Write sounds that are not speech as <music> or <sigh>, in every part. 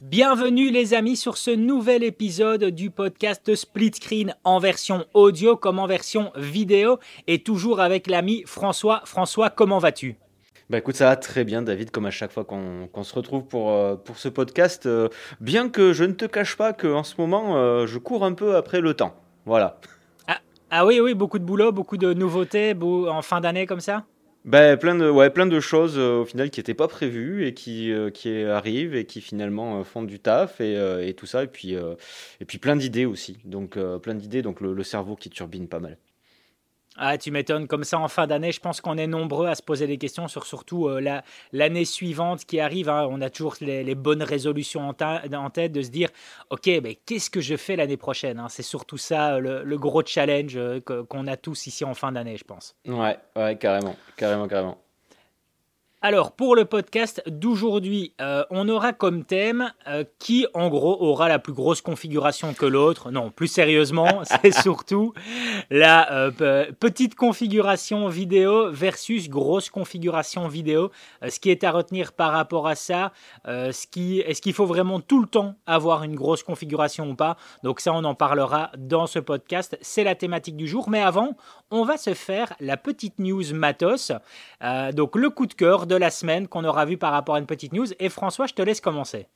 Bienvenue les amis sur ce nouvel épisode du podcast Split Screen en version audio comme en version vidéo et toujours avec l'ami François. François, comment vas-tu? Bah écoute, ça va très bien, David, comme à chaque fois qu'on se retrouve pour, euh, pour ce podcast. Euh, bien que je ne te cache pas qu'en ce moment, euh, je cours un peu après le temps. Voilà. Ah, ah, oui, oui, beaucoup de boulot, beaucoup de nouveautés en fin d'année comme ça? Ben, plein, de, ouais, plein de choses euh, au final qui n'étaient pas prévues et qui, euh, qui arrivent et qui finalement euh, font du taf et, et, tout ça. Et puis, et puis plein d'idées aussi. Donc, plein d'idées, donc le, le, cerveau qui turbine pas mal. Ah, tu m'étonnes. Comme ça, en fin d'année, je pense qu'on est nombreux à se poser des questions sur surtout euh, l'année suivante qui arrive. Hein. On a toujours les, bonnes résolutions en, tête de se dire, OK, mais qu'est-ce que je fais l'année prochaine hein? C'est surtout ça le, le, gros challenge euh, qu'on a tous ici en fin d'année, je pense. Ouais, ouais, carrément, carrément, carrément. Alors, pour le podcast d'aujourd'hui, euh, on aura comme thème euh, qui, en gros, aura la plus grosse configuration que l'autre. Non, plus sérieusement, <laughs> c'est surtout la euh, petite configuration vidéo versus grosse configuration vidéo. ce qui est à retenir par rapport à ça, ce qui, est-ce qu'il faut vraiment tout le temps avoir une grosse configuration ou pas? Donc ça, on en parlera dans ce podcast. C'est la thématique du jour. Mais avant, on va se faire la petite news matos. donc le coup de cœur de la semaine qu'on aura vu par rapport à une petite news. Et François, je te laisse commencer.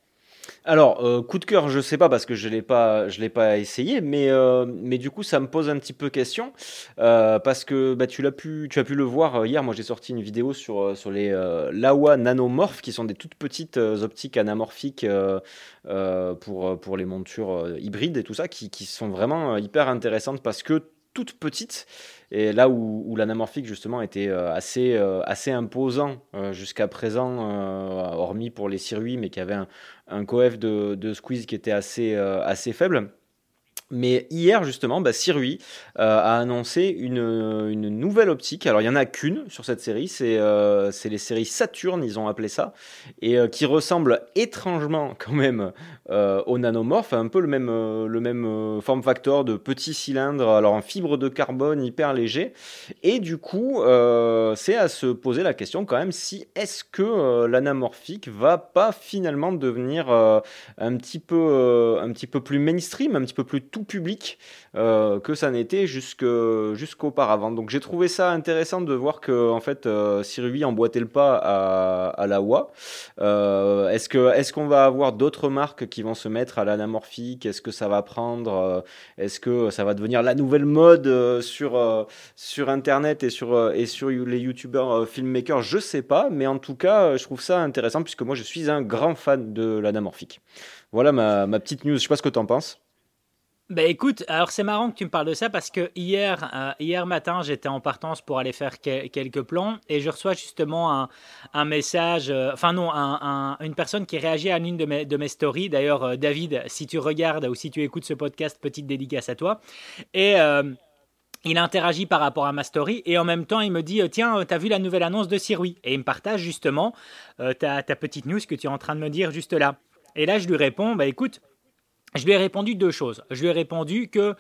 Alors, euh, coup de cœur, je sais pas parce que je l'ai pas, l'ai pas essayé, mais euh, mais du coup, ça me pose un petit peu question euh, parce que bah, tu l'as pu, tu as pu le voir hier. Moi, j'ai sorti une vidéo sur sur les Laowa nanomorphes qui sont des toutes petites optiques anamorphiques pour pour les montures hybrides et tout ça, qui, qui sont vraiment hyper intéressantes parce que toutes petites et là où, l'anamorphique justement était euh, assez, euh, assez imposant euh, jusqu'à présent, hormis pour les circuits, mais qui avait un, un coef de, de, squeeze qui était assez, assez faible. Mais hier, justement, bah, Sirui euh, a annoncé une, une, nouvelle optique. Alors, il n'y en a qu'une sur cette série. C'est euh, les séries Saturne, ils ont appelé ça. Et euh, qui ressemble étrangement, <laughs> quand même, euh, au nanomorphe. Un peu le même, euh, le même form factor de petits cylindres, alors en fibre de carbone hyper léger. Et du coup, c'est à se poser la question, quand même, si est-ce que l'anamorphique va pas finalement devenir un, petit peu, un petit peu plus mainstream, un petit peu plus tout public euh, que ça n'était jusqu'auparavant. Donc j'ai trouvé ça intéressant de voir que en fait euh, emboîtait le pas à, la WA. Euh, est-ce que est-ce qu'on va avoir d'autres marques qui vont se mettre à l'anamorphique? Est-ce que ça va prendre euh, Est-ce que ça va devenir la nouvelle mode sur sur internet et sur et sur les youtubeurs filmmakers? Je sais pas, mais en tout cas je trouve ça intéressant puisque moi je suis un grand fan de l'anamorphique. Voilà ma, ma petite news. Je sais pas ce que tu en penses. Ben écoute, alors c'est marrant que tu me parles de ça parce que hier, euh, hier matin, j'étais en partance pour aller faire quelques plans et je reçois justement un, message, euh, enfin non, un, une personne qui réagit à l'une de mes, stories. D'ailleurs, euh, David, si tu regardes ou si tu écoutes ce podcast, petite dédicace à toi. Et il interagit par rapport à ma story et en même temps il me dit tiens t'as vu la nouvelle annonce de Sirui? Et il me partage justement ta, ta petite news que tu es en train de me dire juste là. Et là je lui réponds bah écoute je lui ai répondu deux choses. Je lui ai répondu que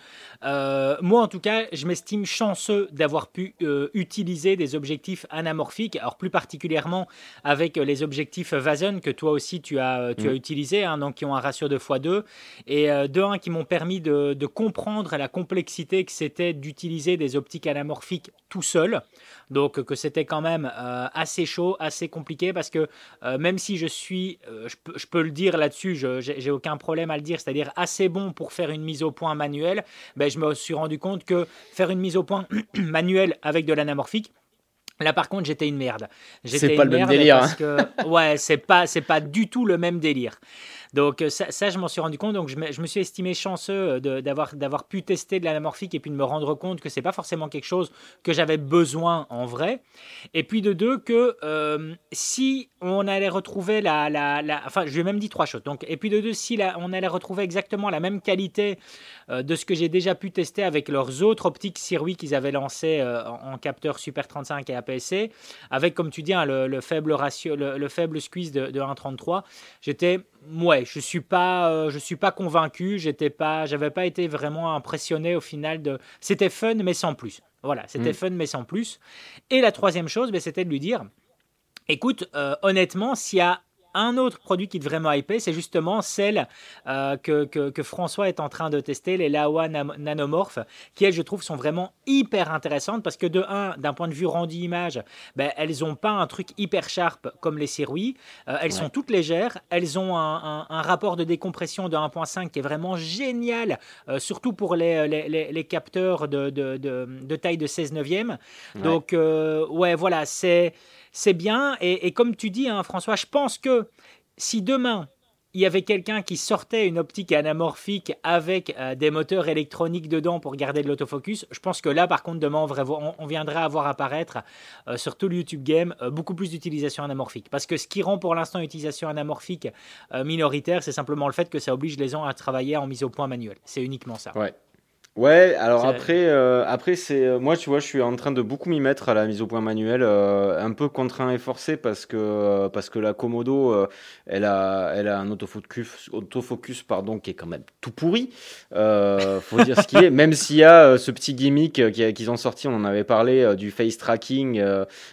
euh, moi, en tout cas, je m'estime chanceux d'avoir pu euh, utiliser des objectifs anamorphiques, alors plus particulièrement avec les objectifs Vazen que toi aussi tu as, tu as mm. utilisé, hein, donc qui ont un ratio de x2, et euh, de un qui m'ont permis de, de, comprendre la complexité que c'était d'utiliser des optiques anamorphiques tout seul. Donc que c'était quand même assez chaud, assez compliqué, parce que même si je suis, je peux, je, peux, le dire là-dessus, j'ai aucun problème à le dire, c'est-à-dire assez bon pour faire une mise au point manuelle, ben, je me suis rendu compte que faire une mise au point <clears throat> manuelle avec de l'anamorphique, Là, par contre, j'étais une merde. C'est pas le même délire. Parce hein. que, ouais, c'est pas, c'est pas du tout le même délire. Donc euh, ça, je m'en suis rendu compte. Donc je me, suis estimé chanceux euh, d'avoir pu tester de l'anamorphique et puis de me rendre compte que c'est pas forcément quelque chose que j'avais besoin en vrai. Et puis de deux que euh, si on allait retrouver la, la, enfin je lui ai même dit trois choses. Donc et puis de deux si on allait retrouver exactement la même qualité de ce que j'ai déjà pu tester avec leurs autres optiques Sirui qu'ils avaient lancé en, capteur Super 35 et APS-C, avec comme tu dis hein, le, faible ratio, le, faible squeeze de 1.33, j'étais ouais, je suis pas, euh, je suis pas convaincu. J'étais pas, j'avais pas été vraiment impressionné au final de. C'était fun mais sans plus. Voilà, c'était mm. fun mais sans plus. Et la troisième chose, ben, c'était de lui dire, écoute, euh, honnêtement, s'il y a un autre produit qui devrait me hyper, c'est justement celle que, que, François est en train de tester, les Laowa nanomorphes, qui elles, je trouve, sont vraiment hyper intéressantes parce que de un, d'un point de vue rendu image, ben, elles n'ont pas un truc hyper sharp comme les Siroui. elles sont toutes légères, elles ont un, un, rapport de décompression de 1.5 qui est vraiment génial, surtout pour les, les, les capteurs de, de, de, de, taille de 16 neuvième. Donc, ouais, voilà, c'est c'est bien. Et, comme tu dis, hein, François, je pense que si demain il y avait quelqu'un qui sortait une optique anamorphique avec euh, des moteurs électroniques dedans pour garder de l'autofocus, je pense que là, par contre, demain, on, on viendrait à voir apparaître euh, sur tout le YouTube Game euh, beaucoup plus d'utilisation anamorphique. Parce que ce qui rend pour l'instant l'utilisation anamorphique minoritaire, c'est simplement le fait que ça oblige les gens à travailler en mise au point manuel. C'est uniquement ça. Ouais, alors après, euh, après c'est euh, moi, tu vois, je suis en train de beaucoup m'y mettre à la mise au point manuelle, euh, un peu contraint et forcé parce que parce que la Komodo, elle a elle a un autofocus autofocus pardon qui est quand même tout pourri. faut dire ce qui est, <laughs> même s'il y a ce petit gimmick qu'ils ont sorti, on en avait parlé du face tracking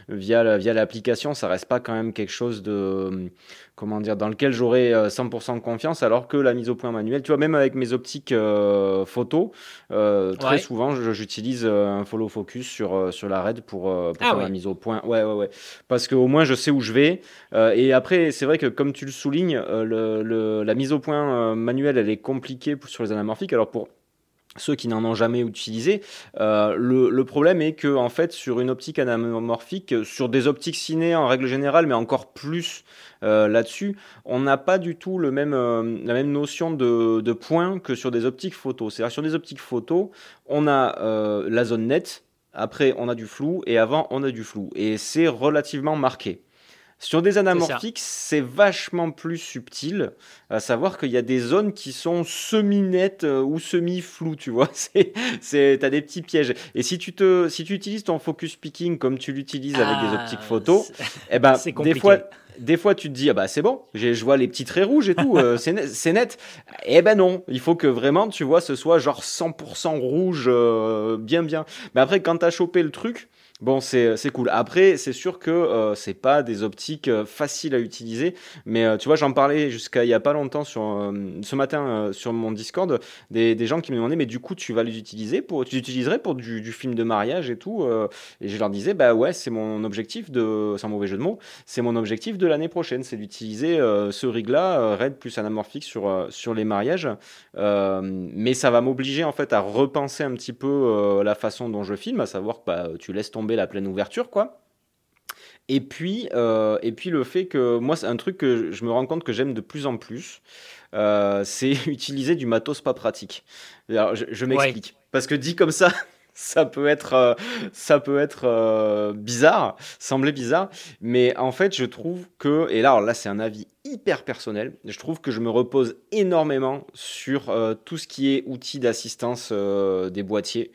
via via l'application, ça reste pas quand même quelque chose de comment dire, dans lequel j'aurais 100% euh, confiance, alors que la mise au point manuelle, tu vois, même avec mes optiques euh, photo, euh, très souvent, j'utilise un follow focus sur, sur la RED pour, pour ah faire la mise au point. Ouais, ouais, ouais. Parce qu'au moins, je sais où je vais. et après, c'est vrai que, comme tu le soulignes, le, le, la mise au point manuelle, elle est compliquée sur les anamorphiques. Alors, pour ceux qui n'en ont jamais utilisé. Euh, le, problème est que en fait sur une optique anamorphique, sur des optiques ciné en règle générale, mais encore plus euh, là-dessus, on n'a pas du tout euh, la même notion de, de point que sur des optiques photo. C'est-à-dire sur des optiques photo, on a la zone nette, après on a du flou et avant on a du flou et c'est relativement marqué. Sur des anamorphiques, c'est vachement plus subtil, à savoir qu'il y a des zones qui sont semi-nettes euh, ou semi-floues, tu vois. <laughs> C'est, t'as des petits pièges. Et si tu te, si tu utilises ton focus picking comme tu l'utilises avec des ah, optiques photo, eh ben, <laughs> des fois, des fois, tu te dis, ah bah c'est bon, je vois les petits traits rouges et tout, euh, c'est, net, net. Eh ben non, il faut que vraiment, tu vois, ce soit genre 100% rouge, euh, bien bien. Mais après, quand t'as chopé le truc, Bon, c'est cool. Après, c'est sûr que euh, c'est pas des optiques euh, faciles à utiliser, mais euh, tu vois, j'en parlais jusqu'à il y a pas longtemps sur ce matin sur mon Discord, des, des, gens qui me demandaient, mais du coup, tu vas les utiliser pour, tu utiliserais pour du, du film de mariage et tout, et je leur disais, bah ouais, c'est mon objectif de, sans mauvais jeu de mots, c'est mon objectif de l'année prochaine, c'est d'utiliser ce rig-là, Red plus anamorphique sur sur les mariages, mais ça va m'obliger en fait à repenser un petit peu la façon dont je filme, à savoir que bah, tu laisses tomber la pleine ouverture, quoi. Et puis, euh, et puis le fait que moi, c'est un truc que je me rends compte que j'aime de plus en plus, euh, c'est <laughs> utiliser du matos pas pratique. Alors, je, m'explique. Parce que dit comme ça, <laughs> ça peut être, euh, ça peut être bizarre, sembler bizarre, mais en fait, je trouve que, et là, là, c'est un avis hyper personnel, je trouve que je me repose énormément sur tout ce qui est outils d'assistance des boîtiers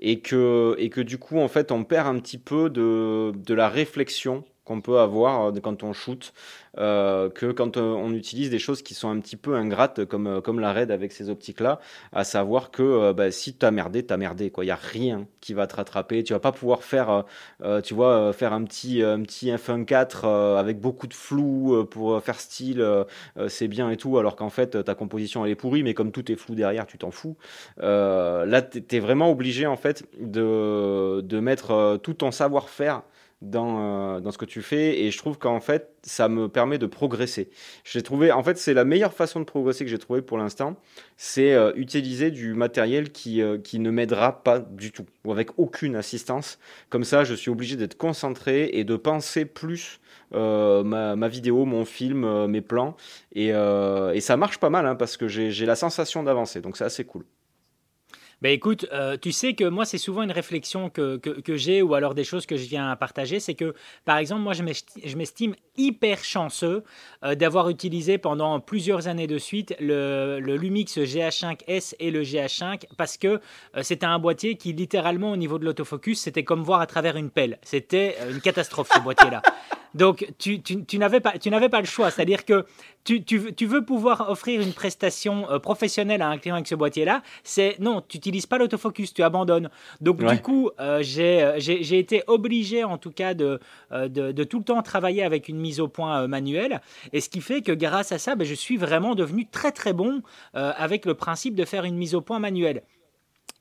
et que, et que du coup, en fait, on perd un petit peu de, de la réflexion qu'on peut avoir euh, quand on shoot, euh, que quand euh, on utilise des choses qui sont un petit peu ingrates, comme, comme la RAID avec ces optiques-là, à savoir que bah, si tu as merdé, tu as merdé. Il n'y a rien qui va te rattraper. Tu vas pas pouvoir faire, tu vois, faire un petit, un petit F1.4 avec beaucoup de flou pour faire style, c'est bien et tout, alors qu'en fait, ta composition, elle est pourrie, mais comme tout est flou derrière, tu t'en fous. là, tu es vraiment obligé, en fait, de, de mettre tout ton savoir-faire dans, euh, dans ce que tu fais et je trouve qu'en fait ça me permet de progresser. J'ai trouvé en fait c'est la meilleure façon de progresser que j'ai trouvé pour l'instant, c'est euh, utiliser du matériel qui, euh, qui ne m'aidera pas du tout ou avec aucune assistance. Comme ça, je suis obligé d'être concentré et de penser plus ma, ma, vidéo, mon film, mes plans et, et, ça marche pas mal hein, parce que j'ai la sensation d'avancer donc c'est assez cool. Ben écoute, euh, tu sais que moi, c'est souvent une réflexion que, que, j'ai ou alors des choses que je viens à partager. C'est que, par exemple, moi, je m'estime hyper chanceux euh, d'avoir utilisé pendant plusieurs années de suite le, le, Lumix GH5S et le GH5 parce que euh, c'était un boîtier qui, littéralement, au niveau de l'autofocus, c'était comme voir à travers une pelle. C'était une catastrophe, ce <laughs> boîtier-là. Donc, tu, tu, n'avais pas, tu n'avais pas le choix. C'est-à-dire que tu, tu, veux pouvoir offrir une prestation euh, professionnelle à un client avec ce boîtier-là. C'est non, tu n'utilises pas l'autofocus, tu abandonnes. Donc, du coup, euh, euh, j'ai, été obligé, en tout cas, de, de, de, tout le temps travailler avec une mise au point manuelle. Et ce qui fait que grâce à ça, ben, je suis vraiment devenu très, très bon avec le principe de faire une mise au point manuelle.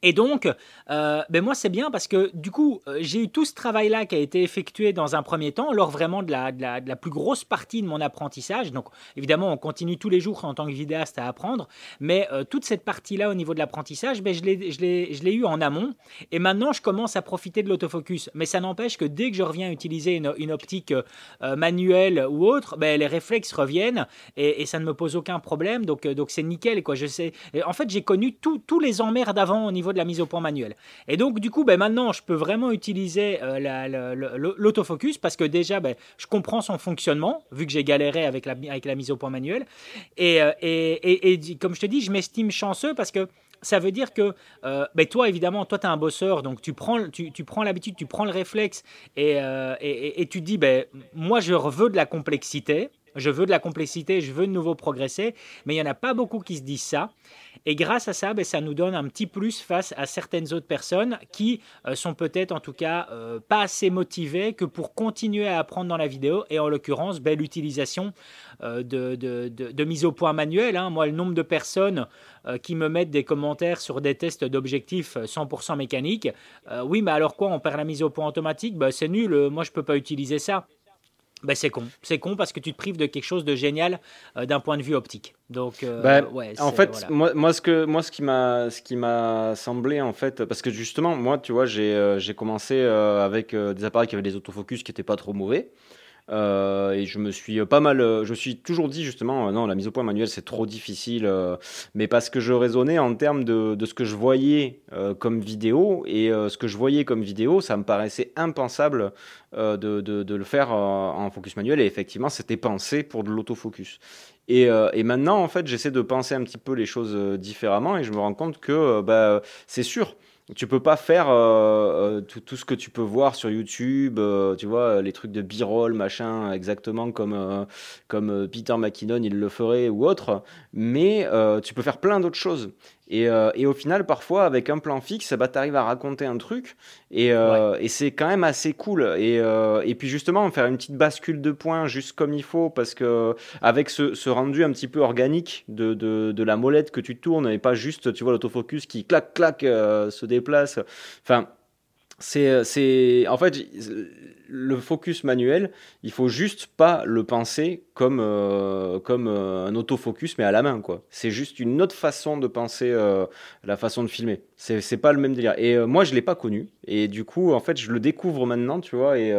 Et donc, euh, ben moi, c'est bien parce que du coup, euh, j'ai eu tout ce travail-là qui a été effectué dans un premier temps, lors vraiment de la, de la, plus grosse partie de mon apprentissage. Donc, évidemment, on continue tous les jours en tant que vidéaste à apprendre, mais euh, toute cette partie-là au niveau de l'apprentissage, ben, je l'ai eu en amont. Et maintenant, je commence à profiter de l'autofocus. Mais ça n'empêche que dès que je reviens utiliser une, une optique manuelle ou autre, ben, les réflexes reviennent et, ça ne me pose aucun problème. Donc, donc c'est nickel. Quoi. Je sais. en fait, j'ai connu tous les emmerdes d'avant au niveau de la mise au point manuelle. Et donc, du coup, ben, maintenant, je peux vraiment utiliser euh, l'autofocus parce que déjà, ben, je comprends son fonctionnement, vu que j'ai galéré avec la, avec la mise au point manuelle. Et, euh, et, et, comme je te dis, je m'estime chanceux parce que ça veut dire que euh, ben toi, évidemment, toi, tu es un bosseur, donc tu prends, tu, tu prends l'habitude, tu prends le réflexe et, et, et, tu dis, ben, moi, je veux de la complexité. Je veux de la complexité, je veux de nouveau progresser, mais il n'y en a pas beaucoup qui se disent ça. Et grâce à ça, ben, ça nous donne un petit plus face à certaines autres personnes qui euh, sont peut-être en tout cas euh, pas assez motivées que pour continuer à apprendre dans la vidéo. Et en l'occurrence, ben, l'utilisation euh, de, mise au point manuelle. Hein. Moi, le nombre de personnes qui me mettent des commentaires sur des tests d'objectifs 100% mécaniques. oui, mais alors quoi On perd la mise au point automatique? Ben, C'est nul, moi je ne peux pas utiliser ça. Ben, c'est con. C'est con parce que tu te prives de quelque chose de génial euh, d'un point de vue optique. Donc, euh, ben, en fait, moi, moi, ce que moi, ce qui m'a, ce qui m'a semblé en fait, parce que justement, moi, tu vois, j'ai, euh, j'ai commencé avec des appareils qui avaient des autofocus qui n'étaient pas trop mauvais. Euh, et je me suis pas mal, je me suis toujours dit justement, euh, non, la mise au point manuelle c'est trop difficile, euh, mais parce que je raisonnais en termes de, ce que je voyais comme vidéo et ce que je voyais comme vidéo, ça me paraissait impensable de, le faire en focus manuel et effectivement c'était pensé pour de l'autofocus. Et, et, maintenant, en fait, j'essaie de penser un petit peu les choses différemment et je me rends compte que bah, c'est sûr, tu peux pas faire euh, euh, tout, ce que tu peux voir sur YouTube, euh, tu vois, les trucs de b-roll, machin, exactement comme, comme Peter McKinnon il le ferait ou autre, mais tu peux faire plein d'autres choses. Et, euh, et, au final, parfois, avec un plan fixe, bah, tu arrives à raconter un truc et, euh, et c'est quand même assez cool. Et, euh, et, puis justement, faire une petite bascule de points juste comme il faut parce que avec ce, ce rendu un petit peu organique de, de, de, la molette que tu tournes et pas juste, tu vois, l'autofocus qui clac clac se déplace. Enfin, c'est, c'est, en fait, le focus manuel, il faut juste pas le penser comme, euh, comme euh, un autofocus, mais à la main. quoi. C'est juste une autre façon de penser euh, la façon de filmer. C'est, c'est pas le même délire. Et moi, je l'ai pas connu. Et du coup, en fait, je le découvre maintenant, tu vois, et,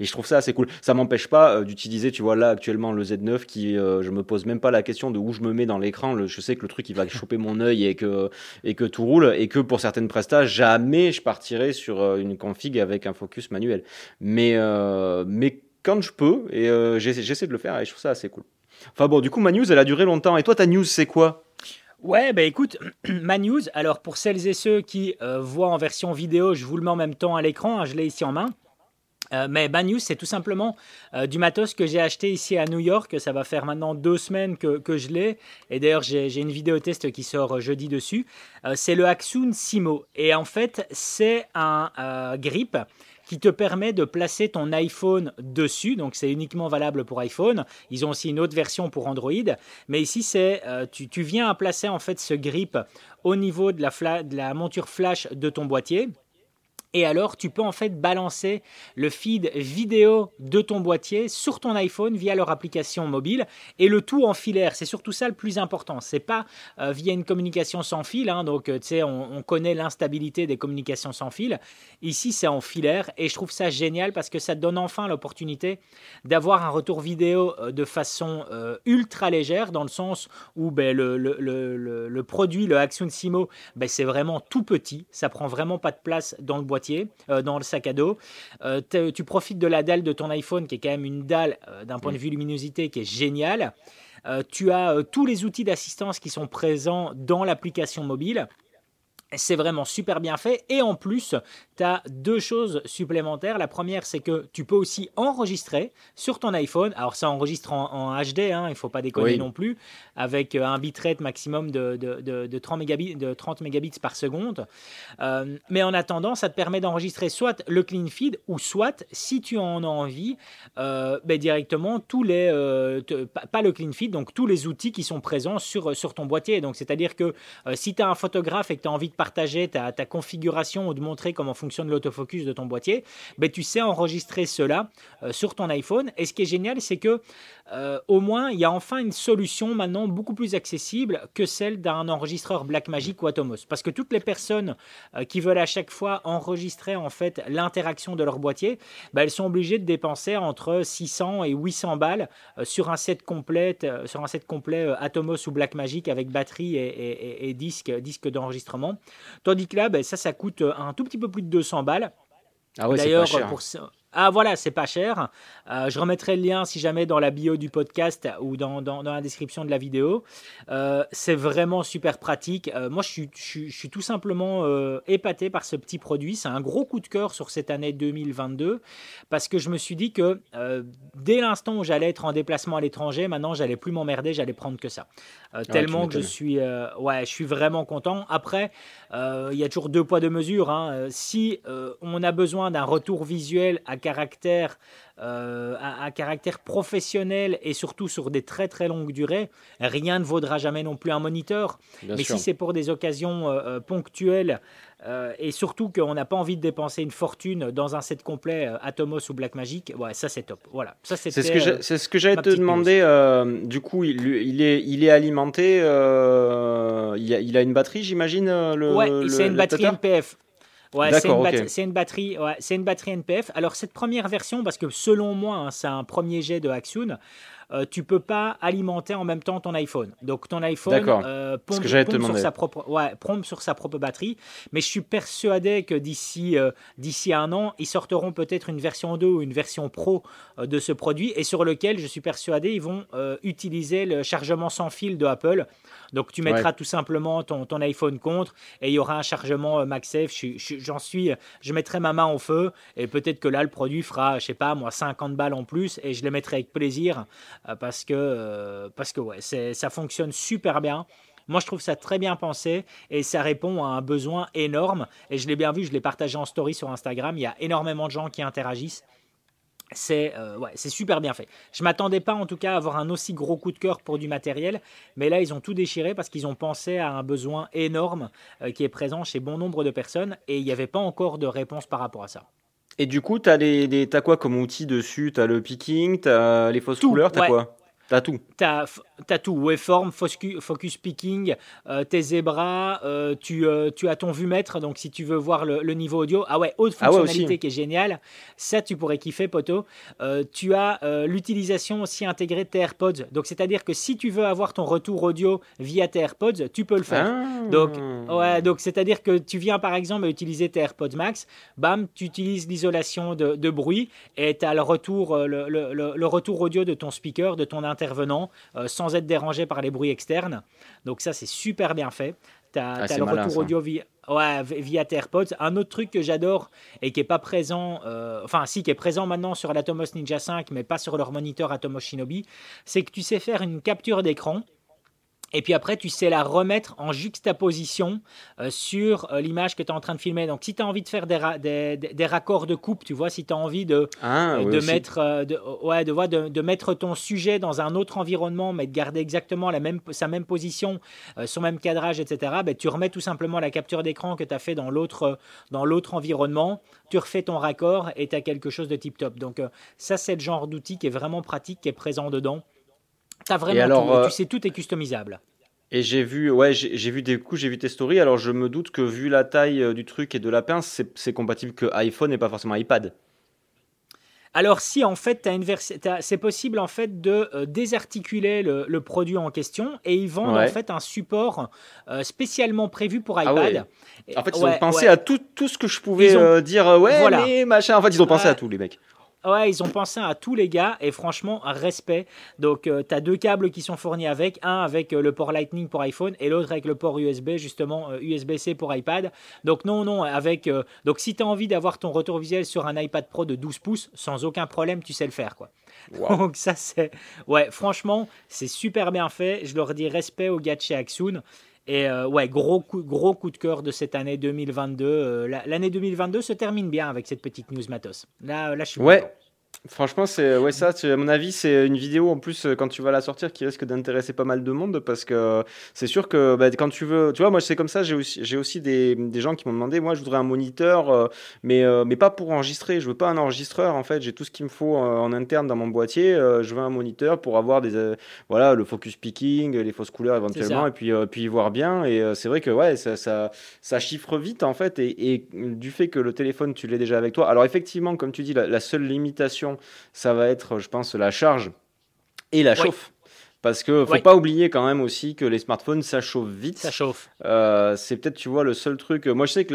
je trouve ça assez cool. Ça m'empêche pas d'utiliser, tu vois, là, actuellement, le Z9, qui, je me pose même pas la question de où je me mets dans l'écran. je sais que le truc, il va choper mon œil et que, et que tout roule. Et que pour certaines prestas, jamais je partirai sur une config avec un focus manuel. Mais, mais quand je peux, et euh, j'essaie de le faire, et je trouve ça assez cool. Enfin bon, du coup, ma news, elle a duré longtemps. Et toi, ta news, c'est quoi? Ouais, bah écoute, <clears throat> ma news, alors pour celles et ceux qui euh, voient en version vidéo, je vous le mets en même temps à l'écran, hein, je l'ai ici en main. Euh, mais ma news, c'est tout simplement du matos que j'ai acheté ici à New York. Ça va faire maintenant deux semaines que, que je l'ai. Et d'ailleurs, j'ai une vidéo test qui sort jeudi dessus. c'est le Axun Simo. Et en fait, c'est un grip qui te permet de placer ton iPhone dessus. Donc c'est uniquement valable pour iPhone. Ils ont aussi une autre version pour Android. Mais ici, c'est euh, tu, viens à placer en fait ce grip au niveau de la, de la monture flash de ton boîtier. Et alors, tu peux en fait balancer le feed vidéo de ton boîtier sur ton iPhone via leur application mobile et le tout en filaire. C'est surtout ça le plus important. C'est pas euh, via une communication sans fil. Hein. donc, euh, tu sais, on, connaît l'instabilité des communications sans fil. Ici, c'est en filaire et je trouve ça génial parce que ça te donne enfin l'opportunité d'avoir un retour vidéo euh, de façon ultra légère dans le sens où ben, le, produit, le Action Simo, ben, c'est vraiment tout petit. Ça prend vraiment pas de place dans le boîtier euh, dans le sac à dos. Euh, tu profites de la dalle de ton iPhone, qui est quand même une dalle euh, d'un point de vue luminosité qui est géniale. tu as tous les outils d'assistance qui sont présents dans l'application mobile. C'est vraiment super bien fait. Et en plus, tu as deux choses supplémentaires. La première, c'est que tu peux aussi enregistrer sur ton iPhone. Alors, ça enregistre en, HD, hein, il ne faut pas déconner non plus, avec euh, un bitrate maximum de, de, 30, mégabits, de 30 mégabits par seconde. Euh, mais en attendant, ça te permet d'enregistrer soit le clean feed ou soit, si tu en as envie, euh, ben, directement tous les. pas le clean feed, donc tous les outils qui sont présents sur, sur ton boîtier. Donc, c'est-à-dire que si tu as un photographe et que tu as envie de partager ta, configuration ou de montrer comment fonctionne l'autofocus de ton boîtier, ben, tu sais enregistrer cela euh, sur ton iPhone. Et ce qui est génial, c'est que euh, au moins, il y a enfin une solution maintenant beaucoup plus accessible que celle d'un enregistreur Blackmagic ou Atomos. Parce que toutes les personnes euh, qui veulent à chaque fois enregistrer en fait l'interaction de leur boîtier, ben, elles sont obligées de dépenser entre 600 et 800 balles sur un set complet, sur un set complet Atomos ou Blackmagic avec batterie et, et disque, disque d'enregistrement. Tandis que là, ben, ça, ça coûte un tout petit peu plus de 200 balles. Ah ouais, D'ailleurs, pour ah voilà, c'est pas cher. Euh, je remettrai le lien si jamais dans la bio du podcast ou dans, dans, la description de la vidéo. Euh, c'est vraiment super pratique. Euh, moi, je suis, je, suis, tout simplement épaté par ce petit produit. C'est un gros coup de cœur sur cette année 2022 parce que je me suis dit que dès l'instant où j'allais être en déplacement à l'étranger, maintenant, j'allais plus m'emmerder, j'allais prendre que ça. Ah, tellement que je suis, ouais, je suis vraiment content. Après, il y a toujours deux poids deux mesures. Hein. Si on a besoin d'un retour visuel à caractère, euh, à, caractère professionnel et surtout sur des très très longues durées, rien ne vaudra jamais non plus un moniteur. Mais si c'est pour des occasions euh, euh, ponctuelles et surtout qu'on n'a pas envie de dépenser une fortune dans un set complet Atomos ou Blackmagic, ouais, ça c'est top. Voilà, ça c'est ce que c'est ce que j'allais te demander. du coup, il, il, est il est alimenté. il, a, il, a, une batterie, j'imagine. Le, ouais, c'est une batterie NPF. Ouais, c'est une, batterie, ouais, c'est une batterie NPF. Alors cette première version, parce que selon moi, hein, c'est un premier jet de Axun, euh, tu peux pas alimenter en même temps ton iPhone. Donc ton iPhone euh, pompe, sur sa propre, ouais, pompe sur sa propre batterie. Mais je suis persuadé que d'ici euh, d'ici un an, ils sortiront peut-être une version 2 ou une version pro euh, de ce produit et sur lequel je suis persuadé ils vont utiliser le chargement sans fil de Apple. Donc tu mettras tout simplement ton, ton, iPhone contre et il y aura un chargement MagSafe. J'en suis, je mettrai ma main au feu et peut-être que là le produit fera, je sais pas moi, 50 balles en plus et je le mettrai avec plaisir euh, parce que, euh, parce que ouais, ça fonctionne super bien. Moi, je trouve ça très bien pensé et ça répond à un besoin énorme. Et je l'ai bien vu, je l'ai partagé en story sur Instagram. Il y a énormément de gens qui interagissent. C'est euh, ouais, super bien fait. Je m'attendais pas en tout cas à avoir un aussi gros coup de cœur pour du matériel, mais là ils ont tout déchiré parce qu'ils ont pensé à un besoin énorme qui est présent chez bon nombre de personnes et il n'y avait pas encore de réponse par rapport à ça. Et du coup, tu as, quoi comme outil dessus? Tu as le picking, tu as les fausses couleurs, tu as quoi? T'as tout. T'as as tout. Waveform, focus, focus picking, euh, tes zébras, euh, tu, euh, tu as ton vumètre, donc si tu veux voir le, niveau audio. Ah ouais, haute ah fonctionnalité qui est géniale. Ça, tu pourrais kiffer, poteau. tu as l'utilisation aussi intégrée de tes AirPods. Donc, c'est-à-dire que si tu veux avoir ton retour audio via tes AirPods, tu peux le faire. Ah. Donc, ouais, donc c'est-à-dire que tu viens par exemple à utiliser tes AirPods Max, bam, tu utilises l'isolation de, de, bruit et tu as le retour, le, le, le, retour audio de ton speaker, de ton intervenant euh, sans être dérangé par les bruits externes. Donc ça, c'est super bien fait. Tu as, ah, le retour audio via, ouais, via AirPods. Un autre truc que j'adore et qui est pas présent, euh, enfin si, qui est présent maintenant sur l'Atomos Ninja 5, mais pas sur leur moniteur Atomos Shinobi, c'est que tu sais faire une capture d'écran et puis après, tu sais la remettre en juxtaposition euh, sur euh, l'image que tu es en train de filmer. Donc, si tu as envie de faire des, des, raccords de coupe, tu vois, si tu as envie de, ah, de, mettre, de, ouais, de, de, mettre ton sujet dans un autre environnement, mais de garder exactement la même, sa même position, euh, son même cadrage, etc., ben, tu remets tout simplement la capture d'écran que tu as fait dans l'autre environnement, tu refais ton raccord et tu as quelque chose de tip top. Donc, ça, c'est le genre d'outil qui est vraiment pratique, qui est présent dedans. T'as vraiment alors, tout, euh, tu sais, tout est customisable. Et j'ai vu, ouais, j'ai vu des coups, j'ai vu tes stories. Alors je me doute que vu la taille euh, du truc et de la pince, c'est compatible que iPhone et pas forcément iPad. Alors si en fait c'est possible en fait de euh, désarticuler le, produit en question et ils vendent en fait un support spécialement prévu pour ah iPad. En fait ils ont pensé à tout, tout ce que je pouvais dire ouais mais machin. En fait ils ont pensé à tout les mecs. Ouais, ils ont pensé à tous les gars et franchement, respect. Donc, euh, tu as deux câbles qui sont fournis avec, un avec euh, le port Lightning pour iPhone et l'autre avec le port USB, justement USB-C pour iPad. Donc, non, non, avec. donc, si tu as envie d'avoir ton retour visuel sur un iPad Pro de 12 pouces, sans aucun problème, tu sais le faire, quoi. <laughs> Donc, ça, c'est. Ouais, franchement, c'est super bien fait. Je leur dis respect aux gars de chez Axoon. Et euh, ouais, gros coup, gros coup de cœur de cette année 2022. Euh, l'année 2022 se termine bien avec cette petite news matos. Là, là je suis ouais. Franchement, c'est ouais ça. À mon avis, c'est une vidéo en plus euh, quand tu vas la sortir qui risque d'intéresser pas mal de monde parce que c'est sûr que bah, quand tu veux, tu vois, moi c'est comme ça. J'ai aussi j'ai aussi des, des, gens qui m'ont demandé, moi je voudrais un moniteur, euh, mais euh, mais pas pour enregistrer. Je veux pas un enregistreur en fait. J'ai tout ce qu'il me faut en interne dans mon boîtier. je veux un moniteur pour avoir des voilà le focus picking, les fausses couleurs éventuellement et puis puis voir bien. Et c'est vrai que ouais ça, ça, ça chiffre vite en fait et, et du fait que le téléphone tu l'as déjà avec toi. Alors effectivement, comme tu dis, la seule limitation ça va être, je pense, la charge et la chauffe. Parce que faut pas oublier quand même aussi que les smartphones ça chauffe vite. Ça chauffe. Euh, c'est peut-être tu vois le seul truc. Moi je sais que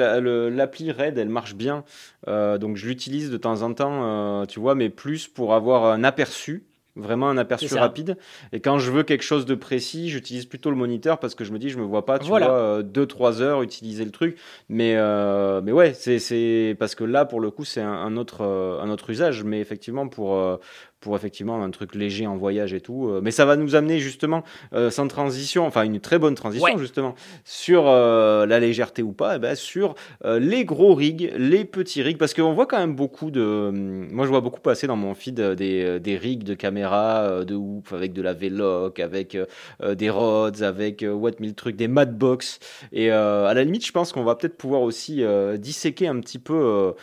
l'appli Red elle marche bien, euh, donc je l'utilise de temps en temps, euh, tu vois, mais plus pour avoir un aperçu vraiment un aperçu rapide. Et quand je veux quelque chose de précis, j'utilise plutôt le moniteur parce que je me dis, je me vois pas, tu vois, 2-3 heures utiliser le truc. Mais, mais ouais, c'est parce que là, pour le coup, c'est un, autre, un autre usage. Mais effectivement, pour, pour effectivement un truc léger en voyage et tout. Euh, mais ça va nous amener justement, euh, sans transition, enfin une très bonne transition justement, sur euh, la légèreté ou pas, et eh ben, sur les gros rigs, les petits rigs, parce qu'on voit quand même beaucoup de... Hum, moi je vois beaucoup passer dans mon feed des, des rigs de caméra de ouf, avec de la V-Lock, avec des rods, avec what mille trucs, des Madbox. Et à la limite, je pense qu'on va peut-être pouvoir aussi disséquer un petit peu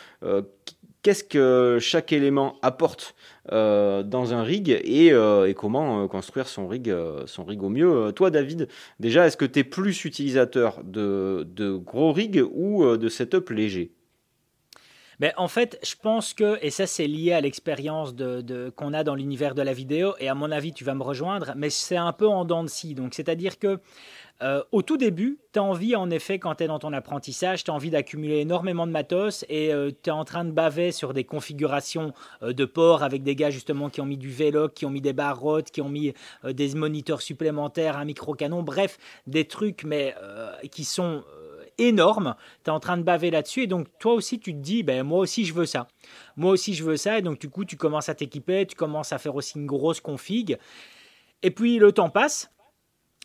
qu'est-ce que chaque élément apporte euh, dans un rig et, euh, comment euh, construire son rig, au mieux. Toi, David, déjà, est-ce que tu es plus utilisateur de, gros rigs ou de setup léger ben, en fait, je pense que, et ça c'est lié à l'expérience qu'on a dans l'univers de la vidéo, et à mon avis tu vas me rejoindre, mais c'est un peu en dents de scie. Donc c'est-à-dire que euh, au tout début, tu as envie, en effet, quand tu es dans ton apprentissage, tu as envie d'accumuler énormément de matos et euh, tu es en train de baver sur des configurations euh, de port avec des gars justement qui ont mis du vélo, qui ont mis des barres qui ont mis des moniteurs supplémentaires, un micro-canon, bref, des trucs mais qui sont énormes. Tu es en train de baver là-dessus et donc toi aussi tu te dis, ben, moi aussi je veux ça. Moi aussi je veux ça et donc du coup tu commences à t'équiper, tu commences à faire aussi une grosse config. Et puis le temps passe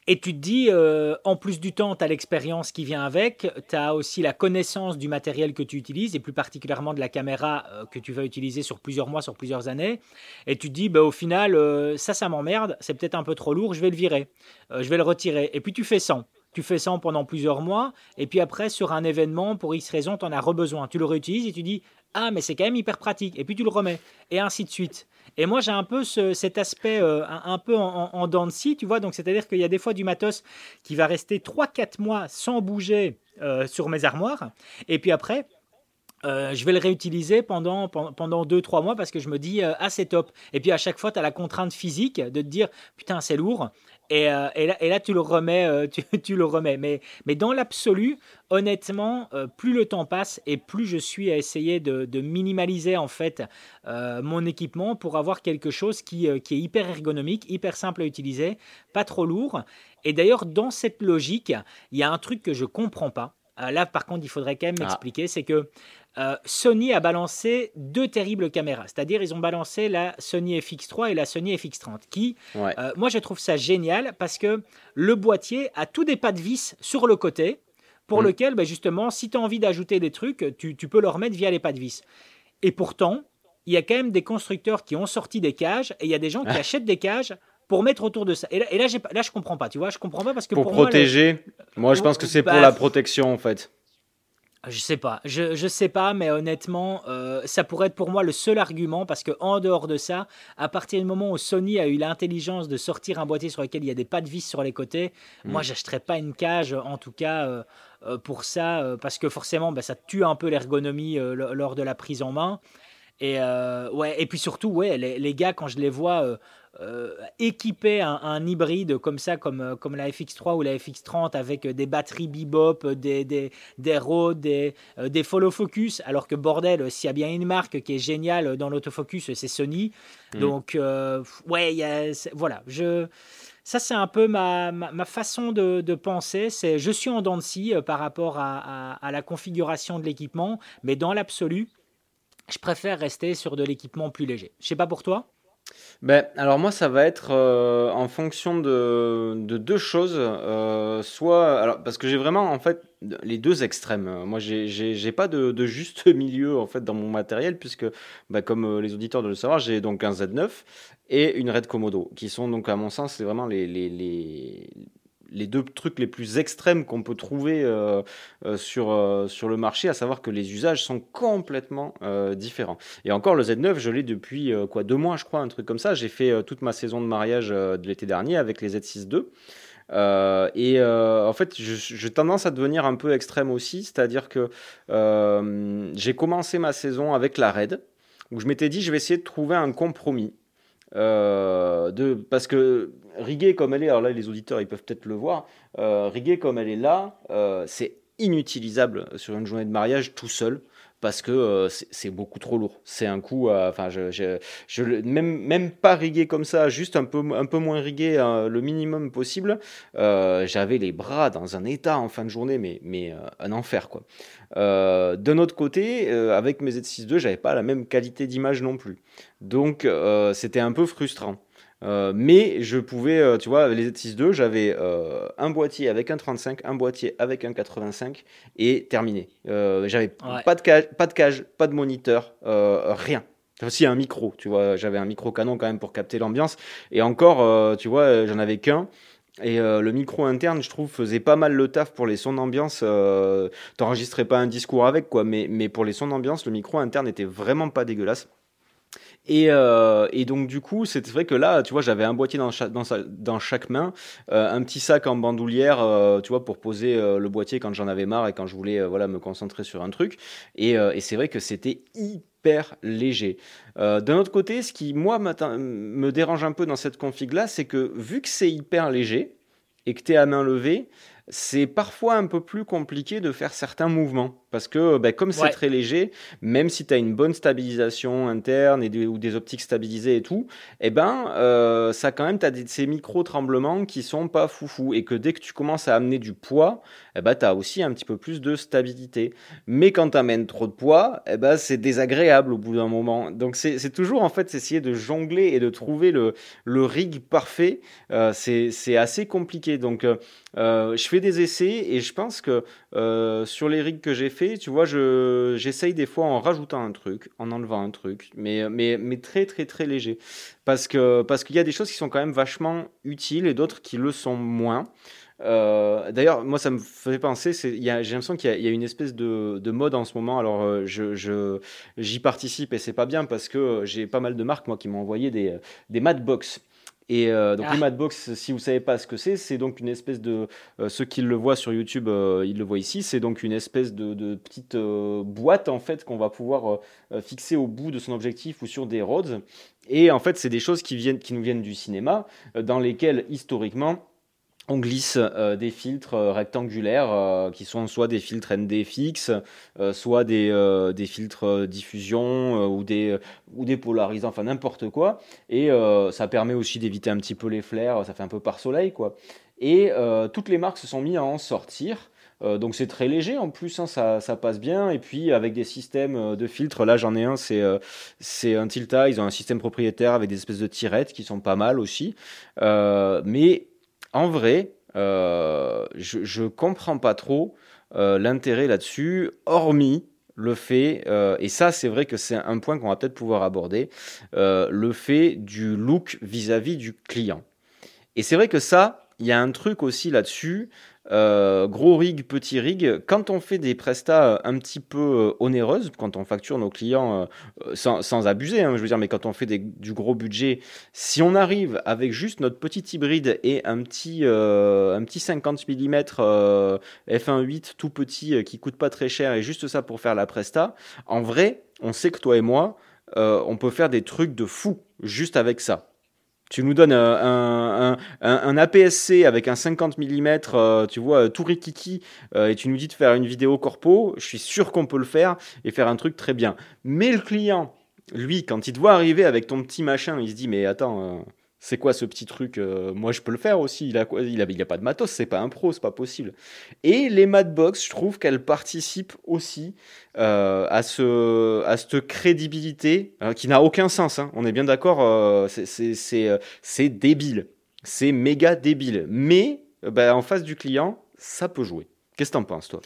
et tu te dis, euh, en plus du temps, tu as l'expérience qui vient avec, tu as aussi la connaissance du matériel que tu utilises, et plus particulièrement de la caméra euh, que tu vas utiliser sur plusieurs mois, sur plusieurs années. Et tu te dis, bah, au final, euh, ça, ça m'emmerde, c'est peut-être un peu trop lourd, je vais le virer, je vais le retirer. Et puis tu fais 100. Tu fais 100 pendant plusieurs mois, et puis après, sur un événement, pour X raison, tu en as rebesoin. Tu le réutilises et tu dis, ah, mais c'est quand même hyper pratique. Et puis tu le remets, et ainsi de suite. Et moi, j'ai un peu cet aspect euh, un, peu en, en, dents de scie, tu vois. Donc, c'est-à-dire qu'il y a des fois du matos qui va rester 3-4 mois sans bouger euh, sur mes armoires. Et puis après, euh, je vais le réutiliser pendant, pendant 2-3 mois parce que je me dis, ah, c'est top. Et puis à chaque fois, tu as la contrainte physique de te dire, putain, c'est lourd. Euh, et, là, tu le remets, euh, <laughs> tu, le remets. Mais, mais dans l'absolu, honnêtement, euh, plus le temps passe et plus je suis à essayer de, minimaliser en fait mon équipement pour avoir quelque chose qui, qui, est hyper ergonomique, hyper simple à utiliser, pas trop lourd. Et d'ailleurs, dans cette logique, il y a un truc que je comprends pas. là, par contre, il faudrait quand même ah. m'expliquer, c'est que euh, Sony a balancé deux terribles caméras. C'est-à-dire, ils ont balancé la Sony FX3 et la Sony FX30. Qui, euh, moi, je trouve ça génial parce que le boîtier a tous des pas de vis sur le côté pour mm. lequel, ben, justement, si tu as envie d'ajouter des trucs, tu, peux le remettre via les pas de vis. Et pourtant, il y a quand même des constructeurs qui ont sorti des cages et il y a des gens qui ah. achètent des cages pour mettre autour de ça. Et là, et là, là, je comprends pas, tu vois, je comprends pas parce que pour, protéger. Moi, je pense que c'est pour bah, la protection en fait. Je sais pas, je, je sais pas, mais honnêtement, euh, ça pourrait être pour moi le seul argument parce que en dehors de ça, à partir du moment où Sony a eu l'intelligence de sortir un boîtier sur lequel il y a des pas de vis sur les côtés, moi mm. j'achèterais pas une cage, en tout cas euh, euh, pour ça, parce que forcément, bah, ça tue un peu l'ergonomie lors de la prise en main. Et, ouais, et puis surtout, ouais, les, les, gars, quand je les vois euh, équiper un, hybride comme ça, comme, euh, comme la FX3 ou la FX30 avec des batteries bebop, des, des, des RAW, des, euh, des follow focus, alors que bordel, s'il y a bien une marque qui est géniale dans l'autofocus, c'est Sony. Mm. Donc, ouais, y a, voilà, je ça c'est un peu ma, ma, façon de, de penser. C'est je suis en dents de scie par rapport à, à, la configuration de l'équipement, mais dans l'absolu, je préfère rester sur de l'équipement plus léger. Je sais pas pour toi. Ben, alors moi, ça va être euh, en fonction de, de deux choses. Euh, soit, alors, parce que j'ai vraiment, en fait, les deux extrêmes. Moi, j'ai pas de, de, juste <laughs> milieu, en fait, dans mon matériel, puisque, ben, comme euh, les auditeurs doivent le savoir, j'ai donc un Z9 et une Red Komodo, qui sont donc, à mon sens, c'est vraiment les, les, les les deux trucs les plus extrêmes qu'on peut trouver euh, euh, sur, euh, sur le marché, à savoir que les usages sont complètement différents. Et encore, le Z9, je l'ai depuis quoi deux mois, je crois, un truc comme ça. J'ai fait toute ma saison de mariage de l'été dernier avec les Z6 II. et en fait, j'ai tendance à devenir un peu extrême aussi, c'est-à-dire que j'ai commencé ma saison avec la Red, où je m'étais dit je vais essayer de trouver un compromis. parce que riguée comme elle est, alors là les auditeurs ils peuvent peut-être le voir, euh, riguée comme elle est là, euh, c'est inutilisable sur une journée de mariage tout seul parce que euh, c'est beaucoup trop lourd. C'est un coup, enfin, je, même, même pas rigué comme ça, juste un peu, un peu moins rigué, le minimum possible. J'avais les bras dans un état en fin de journée, mais, mais un enfer quoi. D'un autre côté, avec mes Z6 II, j'avais pas la même qualité d'image non plus. Donc c'était un peu frustrant. Euh, mais je pouvais, euh, tu vois, les Z6 j'avais euh, un boîtier avec un 35, un boîtier avec un 85 et terminé. j'avais pas, de cage, pas de cage, pas de moniteur, rien. Aussi un micro, tu vois, j'avais un micro canon quand même pour capter l'ambiance. Et encore, tu vois, j'en avais qu'un. Et le micro interne, je trouve, faisait pas mal le taf pour les sons d'ambiance. T'enregistrais pas un discours avec, quoi, mais, mais pour les sons d'ambiance, le micro interne était vraiment pas dégueulasse. Et, euh, et, donc du coup, c'est vrai que là, tu vois, j'avais un boîtier dans chaque, main, euh, un petit sac en bandoulière, euh, tu vois, pour poser le boîtier quand j'en avais marre et quand je voulais, voilà, me concentrer sur un truc. Et, c'est vrai que c'était hyper léger. D'un autre côté, ce qui moi me dérange un peu dans cette config là, c'est que vu que c'est hyper léger et que tu es à main levée, c'est parfois un peu plus compliqué de faire certains mouvements. Parce que ben, comme c'est très léger, même si tu as une bonne stabilisation interne et ou des optiques stabilisées et tout, eh ben, euh, ça quand même, tu as ces micro-tremblements qui sont pas foufou. Et que dès que tu commences à amener du poids, eh ben, tu as aussi un petit peu plus de stabilité. Mais quand tu amènes trop de poids, eh ben, c'est désagréable au bout d'un moment. Donc c'est toujours en fait essayer de jongler et de trouver le, le rig parfait. Euh, c'est assez compliqué. Donc euh, euh, je fais des essais et je pense que euh, sur les rigs que j'ai fait, tu vois, j'essaye des fois en rajoutant un truc, en enlevant un truc, mais, mais, mais très très très léger. Parce que parce qu'il y a des choses qui sont quand même vachement utiles et d'autres qui le sont moins. Euh, d'ailleurs, moi, ça me fait penser, j'ai l'impression qu'il y, a une espèce de, de, mode en ce moment. Alors, je, j'y participe et c'est pas bien parce que j'ai pas mal de marques, moi, qui m'ont envoyé des, des box. Et euh, donc, ah. Box, si vous savez pas ce que c'est, c'est donc une espèce de. Euh, ceux qui le voient sur YouTube, euh, ils le voient ici. C'est donc une espèce de, de petite euh, boîte en fait qu'on va pouvoir fixer au bout de son objectif ou sur des rods. Et en fait, c'est des choses qui, viennent, qui nous viennent du cinéma, dans lesquelles historiquement on glisse euh, des filtres euh, rectangulaires euh, qui sont soit des filtres NDFX, soit des, des filtres diffusion ou, des, ou des polarisants, enfin n'importe quoi. Et ça permet aussi d'éviter un petit peu les flares, ça fait un peu par soleil quoi. Et toutes les marques se sont mis à en sortir. donc c'est très léger en plus, hein, ça, ça, passe bien. Et puis avec des systèmes de filtres, là j'en ai un, c'est c'est un Tilta, ils ont un système propriétaire avec des espèces de tirettes qui sont pas mal aussi. mais en vrai, euh, je ne comprends pas trop euh, l'intérêt là-dessus, hormis le fait, euh, et ça c'est vrai que c'est un point qu'on va peut-être pouvoir aborder, le fait du look vis-à-vis -vis du client. Et c'est vrai que ça, il y a un truc aussi là-dessus, euh, gros rig, petit rig, quand on fait des prestats un petit peu euh, onéreuses, quand on facture nos clients euh, sans, abuser, hein, je veux dire, mais quand on fait du gros budget, si on arrive avec juste notre petit hybride et un petit, un petit 50 mm f1.8 tout petit qui coûte pas très cher et juste ça pour faire la presta, en vrai, on sait que toi et moi, on peut faire des trucs de fou juste avec ça. Tu nous donnes un, un, APS-C avec un 50 mm, tu vois, tout rikiki, et tu nous dis de faire une vidéo corpo, je suis sûr qu'on peut le faire et faire un truc très bien. Mais le client, lui, quand il te voit arriver avec ton petit machin, il se dit, mais attends, c'est quoi ce petit truc euh, Moi, je peux le faire aussi. Il a, il a, pas de matos, c'est pas un pro, c'est pas possible. Et les Madbox, je trouve qu'elles participent aussi euh, à, ce, à cette crédibilité euh, qui n'a aucun sens. Hein. On est bien d'accord, c'est débile. C'est méga débile. Mais bah, en face du client, ça peut jouer. Qu'est-ce que t'en penses, toi?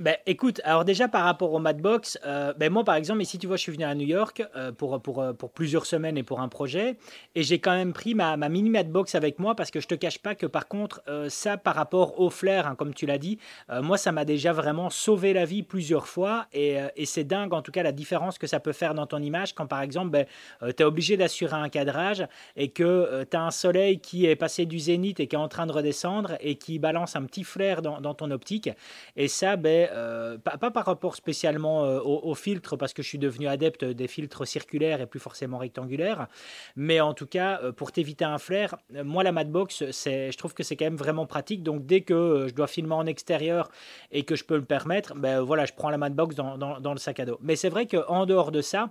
Ben, écoute, alors déjà par rapport au Madbox, euh, ben moi par exemple, ici tu vois, je suis venu à New York euh, pour, pour, euh, pour plusieurs semaines et pour un projet, et j'ai quand même pris ma, ma mini Madbox avec moi parce que je te cache pas que par contre, ça par rapport au flair, hein, comme tu l'as dit, moi ça m'a déjà vraiment sauvé la vie plusieurs fois, et, et c'est dingue en tout cas la différence que ça peut faire dans ton image quand par exemple ben, tu es obligé d'assurer un cadrage et que tu as un soleil qui est passé du zénith et qui est en train de redescendre et qui balance un petit flair dans, dans ton optique, et ça, ben euh, pas, par rapport spécialement euh, aux, filtres, parce que je suis devenu adepte des filtres circulaires et plus forcément rectangulaires, mais en tout cas, euh, pour t'éviter un flair, moi la Madbox, je trouve que c'est quand même vraiment pratique. Donc dès que je dois filmer en extérieur et que je peux le permettre, ben voilà, je prends la Madbox dans, dans le sac à dos. Mais c'est vrai qu'en dehors de ça,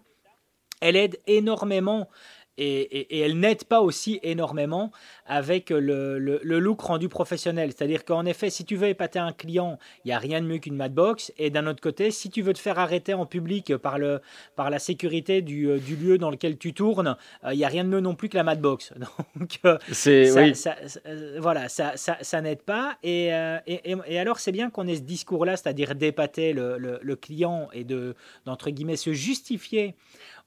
elle aide énormément et, elle n'aide pas aussi énormément avec le, look rendu professionnel. C'est-à-dire qu'en effet, si tu veux épater un client, il n'y a rien de mieux qu'une Madbox. Et d'un autre côté, si tu veux te faire arrêter en public par, le, par la sécurité du, euh, lieu dans lequel tu tournes, euh, il n'y a rien de mieux non plus que la Madbox. <laughs> Donc, euh, c'est, ça, voilà, ça, ça, n'aide pas. Et, et, alors, c'est bien qu'on ait ce discours-là, c'est-à-dire d'épater le, le, client et de, d'entre guillemets, se justifier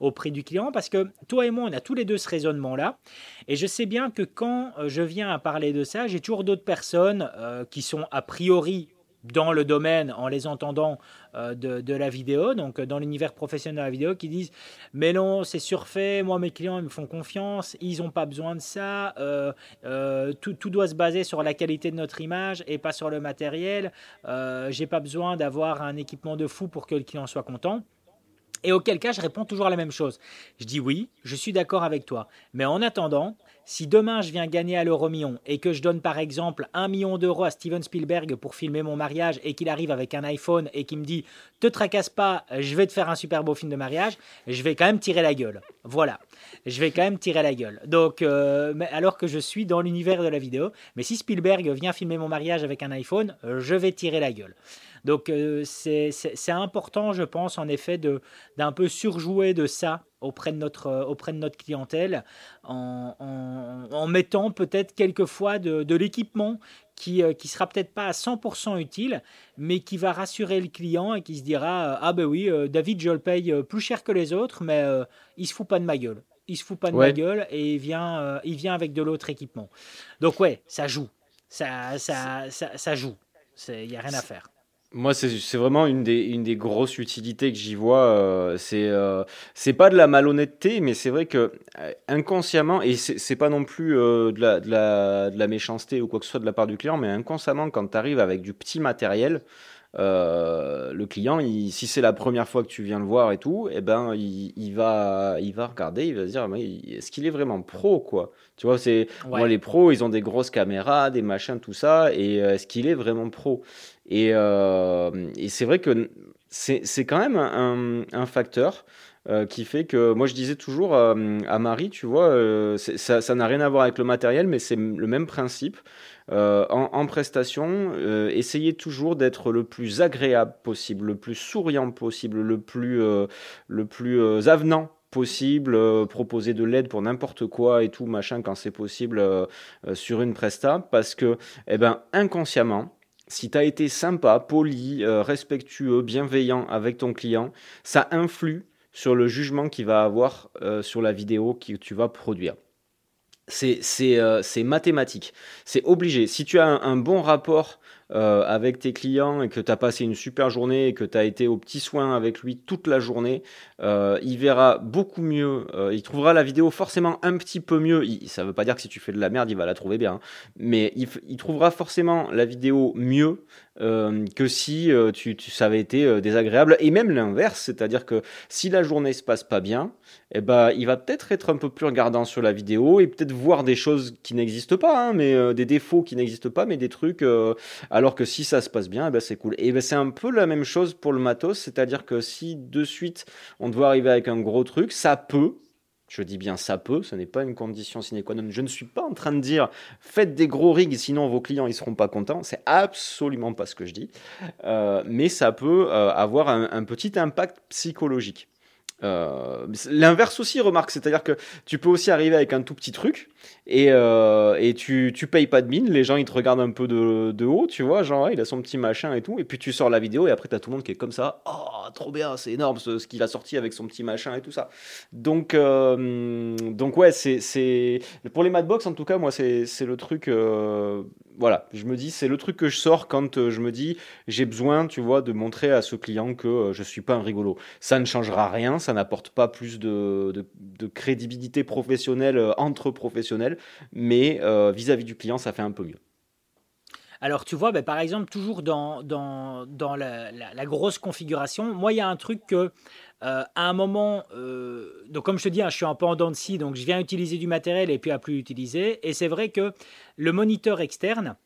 auprès du client parce que toi et moi, on a tous les deux ce raisonnement-là. Et je sais bien que quand euh, je viens à parler de ça, j'ai toujours d'autres personnes euh, qui sont a priori dans le domaine en les entendant euh, de, la vidéo, donc dans l'univers professionnel de la vidéo, qui disent Mais non, c'est surfait, moi mes clients ils me font confiance, ils n'ont pas besoin de ça, tout, tout, doit se baser sur la qualité de notre image et pas sur le matériel, j'ai pas besoin d'avoir un équipement de fou pour que le client soit content. Et auquel cas, je réponds toujours la même chose. Je dis oui, je suis d'accord avec toi. Mais en attendant, si demain je viens gagner à l'euro million et que je donne par exemple un million d'euros à Steven Spielberg pour filmer mon mariage et qu'il arrive avec un iPhone et qu'il me dit te tracasse pas, je vais te faire un super beau film de mariage, je vais quand même tirer la gueule. Voilà, je vais quand même tirer la gueule. Donc, euh, alors que je suis dans l'univers de la vidéo, mais si Spielberg vient filmer mon mariage avec un iPhone, je vais tirer la gueule. Donc euh, c'est important, je pense, en effet, d'un peu surjouer de ça auprès de notre, euh, auprès de notre clientèle en, en, mettant peut-être quelquefois de, de l'équipement qui ne sera peut-être pas à 100% utile, mais qui va rassurer le client et qui se dira Ah ben oui, David, je le paye plus cher que les autres, mais il se fout pas de ma gueule. Il se fout pas de ma gueule et il vient, il vient avec de l'autre équipement. Donc ouais, ça joue. Ça, ça, ça, ça joue. Il n'y a rien à faire. Moi, c'est vraiment une des, une des grosses utilités que j'y vois. Euh, c'est euh, c'est pas de la malhonnêteté, mais c'est vrai que euh, inconsciemment, et c'est pas non plus de, la, de, la, de la méchanceté ou quoi que ce soit de la part du client, mais inconsciemment, quand tu arrives avec du petit matériel, euh, le client, il, si c'est la première fois que tu viens le voir et tout, eh ben, il, il va, il va regarder, il va se dire, est-ce qu'il est vraiment pro, quoi? Tu vois, c'est moi les pros, ils ont des grosses caméras, des machins, tout ça, et est-ce qu'il est vraiment pro? Et, euh, et c'est vrai que c'est quand même un, un facteur. Euh, qui fait que moi je disais toujours à Marie, tu vois, ça n'a rien à voir avec le matériel, mais c'est le même principe. Euh, en, prestation, euh, essayez toujours d'être le plus agréable possible, le plus souriant possible, le plus, euh, le plus avenant possible, proposer de l'aide pour n'importe quoi et tout, machin, quand c'est possible sur une presta, parce que, eh ben, inconsciemment, si tu as été sympa, poli, respectueux, bienveillant avec ton client, ça influe sur le jugement qu'il va avoir sur la vidéo que tu vas produire. Euh, c'est mathématique. C'est obligé. Si tu as un, bon rapport avec tes clients et que tu as passé une super journée et que tu as été au petit soin avec lui toute la journée, il verra beaucoup mieux, il trouvera la vidéo forcément un petit peu mieux. ça veut pas dire que si tu fais de la merde, il va la trouver bien, hein. mais il, il trouvera forcément la vidéo mieux euh, que si euh, tu, ça avait été euh, désagréable. Et même l'inverse, c'est-à-dire que si la journée se passe pas bien, eh ben, il va peut-être être un peu plus regardant sur la vidéo et peut-être voir des choses qui n'existent pas, hein, mais des défauts qui n'existent pas, mais des trucs. alors que si ça se passe bien, eh ben, c'est cool. Et ben, c'est un peu la même chose pour le matos, c'est-à-dire que si de suite on doit arriver avec un gros truc, ça peut, je dis bien ça peut, ce n'est pas une condition sine qua non. Je ne suis pas en train de dire faites des gros rigs, sinon vos clients ils seront pas contents. C'est absolument pas ce que je dis. Euh, mais ça peut euh, avoir un, petit impact psychologique. Euh, l'inverse aussi, remarque, c'est-à-dire que tu peux aussi arriver avec un tout petit truc et, euh, et tu, tu payes pas de mine, les gens ils te regardent un peu de, de haut, tu vois, genre il a son petit machin et tout, et puis tu sors la vidéo et après t'as tout le monde qui est comme ça, oh trop bien, c'est énorme ce, ce qu'il a sorti avec son petit machin et tout ça. Donc, euh, donc ouais, c'est pour les Madbox en tout cas, moi c'est le truc voilà, je me dis, c'est le truc que je sors quand euh, je me dis, j'ai besoin, tu vois, de montrer à ce client que euh, je suis pas un rigolo. Ça ne changera rien, ça n'apporte pas plus de, de, crédibilité professionnelle euh, entre professionnels, mais vis-à-vis du client, ça fait un peu mieux. Alors, tu vois, ben, par exemple, toujours dans, la, grosse configuration, moi, il y a un truc que euh, à un moment, euh, donc comme je te dis, hein, je suis en dents de scie, donc je viens utiliser du matériel et puis à plus l'utiliser. Et c'est vrai que le moniteur externe,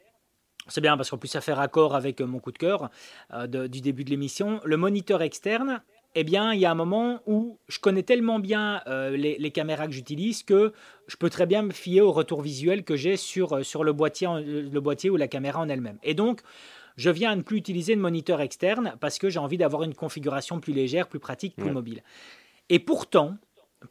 c'est bien parce qu'en plus ça fait raccord avec mon coup de cœur euh, du début de l'émission. Le moniteur externe, eh bien, il y a un moment où je connais tellement bien les, les, caméras que j'utilise que je peux très bien me fier au retour visuel que j'ai sur, sur le, boîtier, le boîtier ou la caméra en elle-même. Et donc, je viens à ne plus utiliser de moniteur externe parce que j'ai envie d'avoir une configuration plus légère, plus pratique, plus mobile. Et pourtant,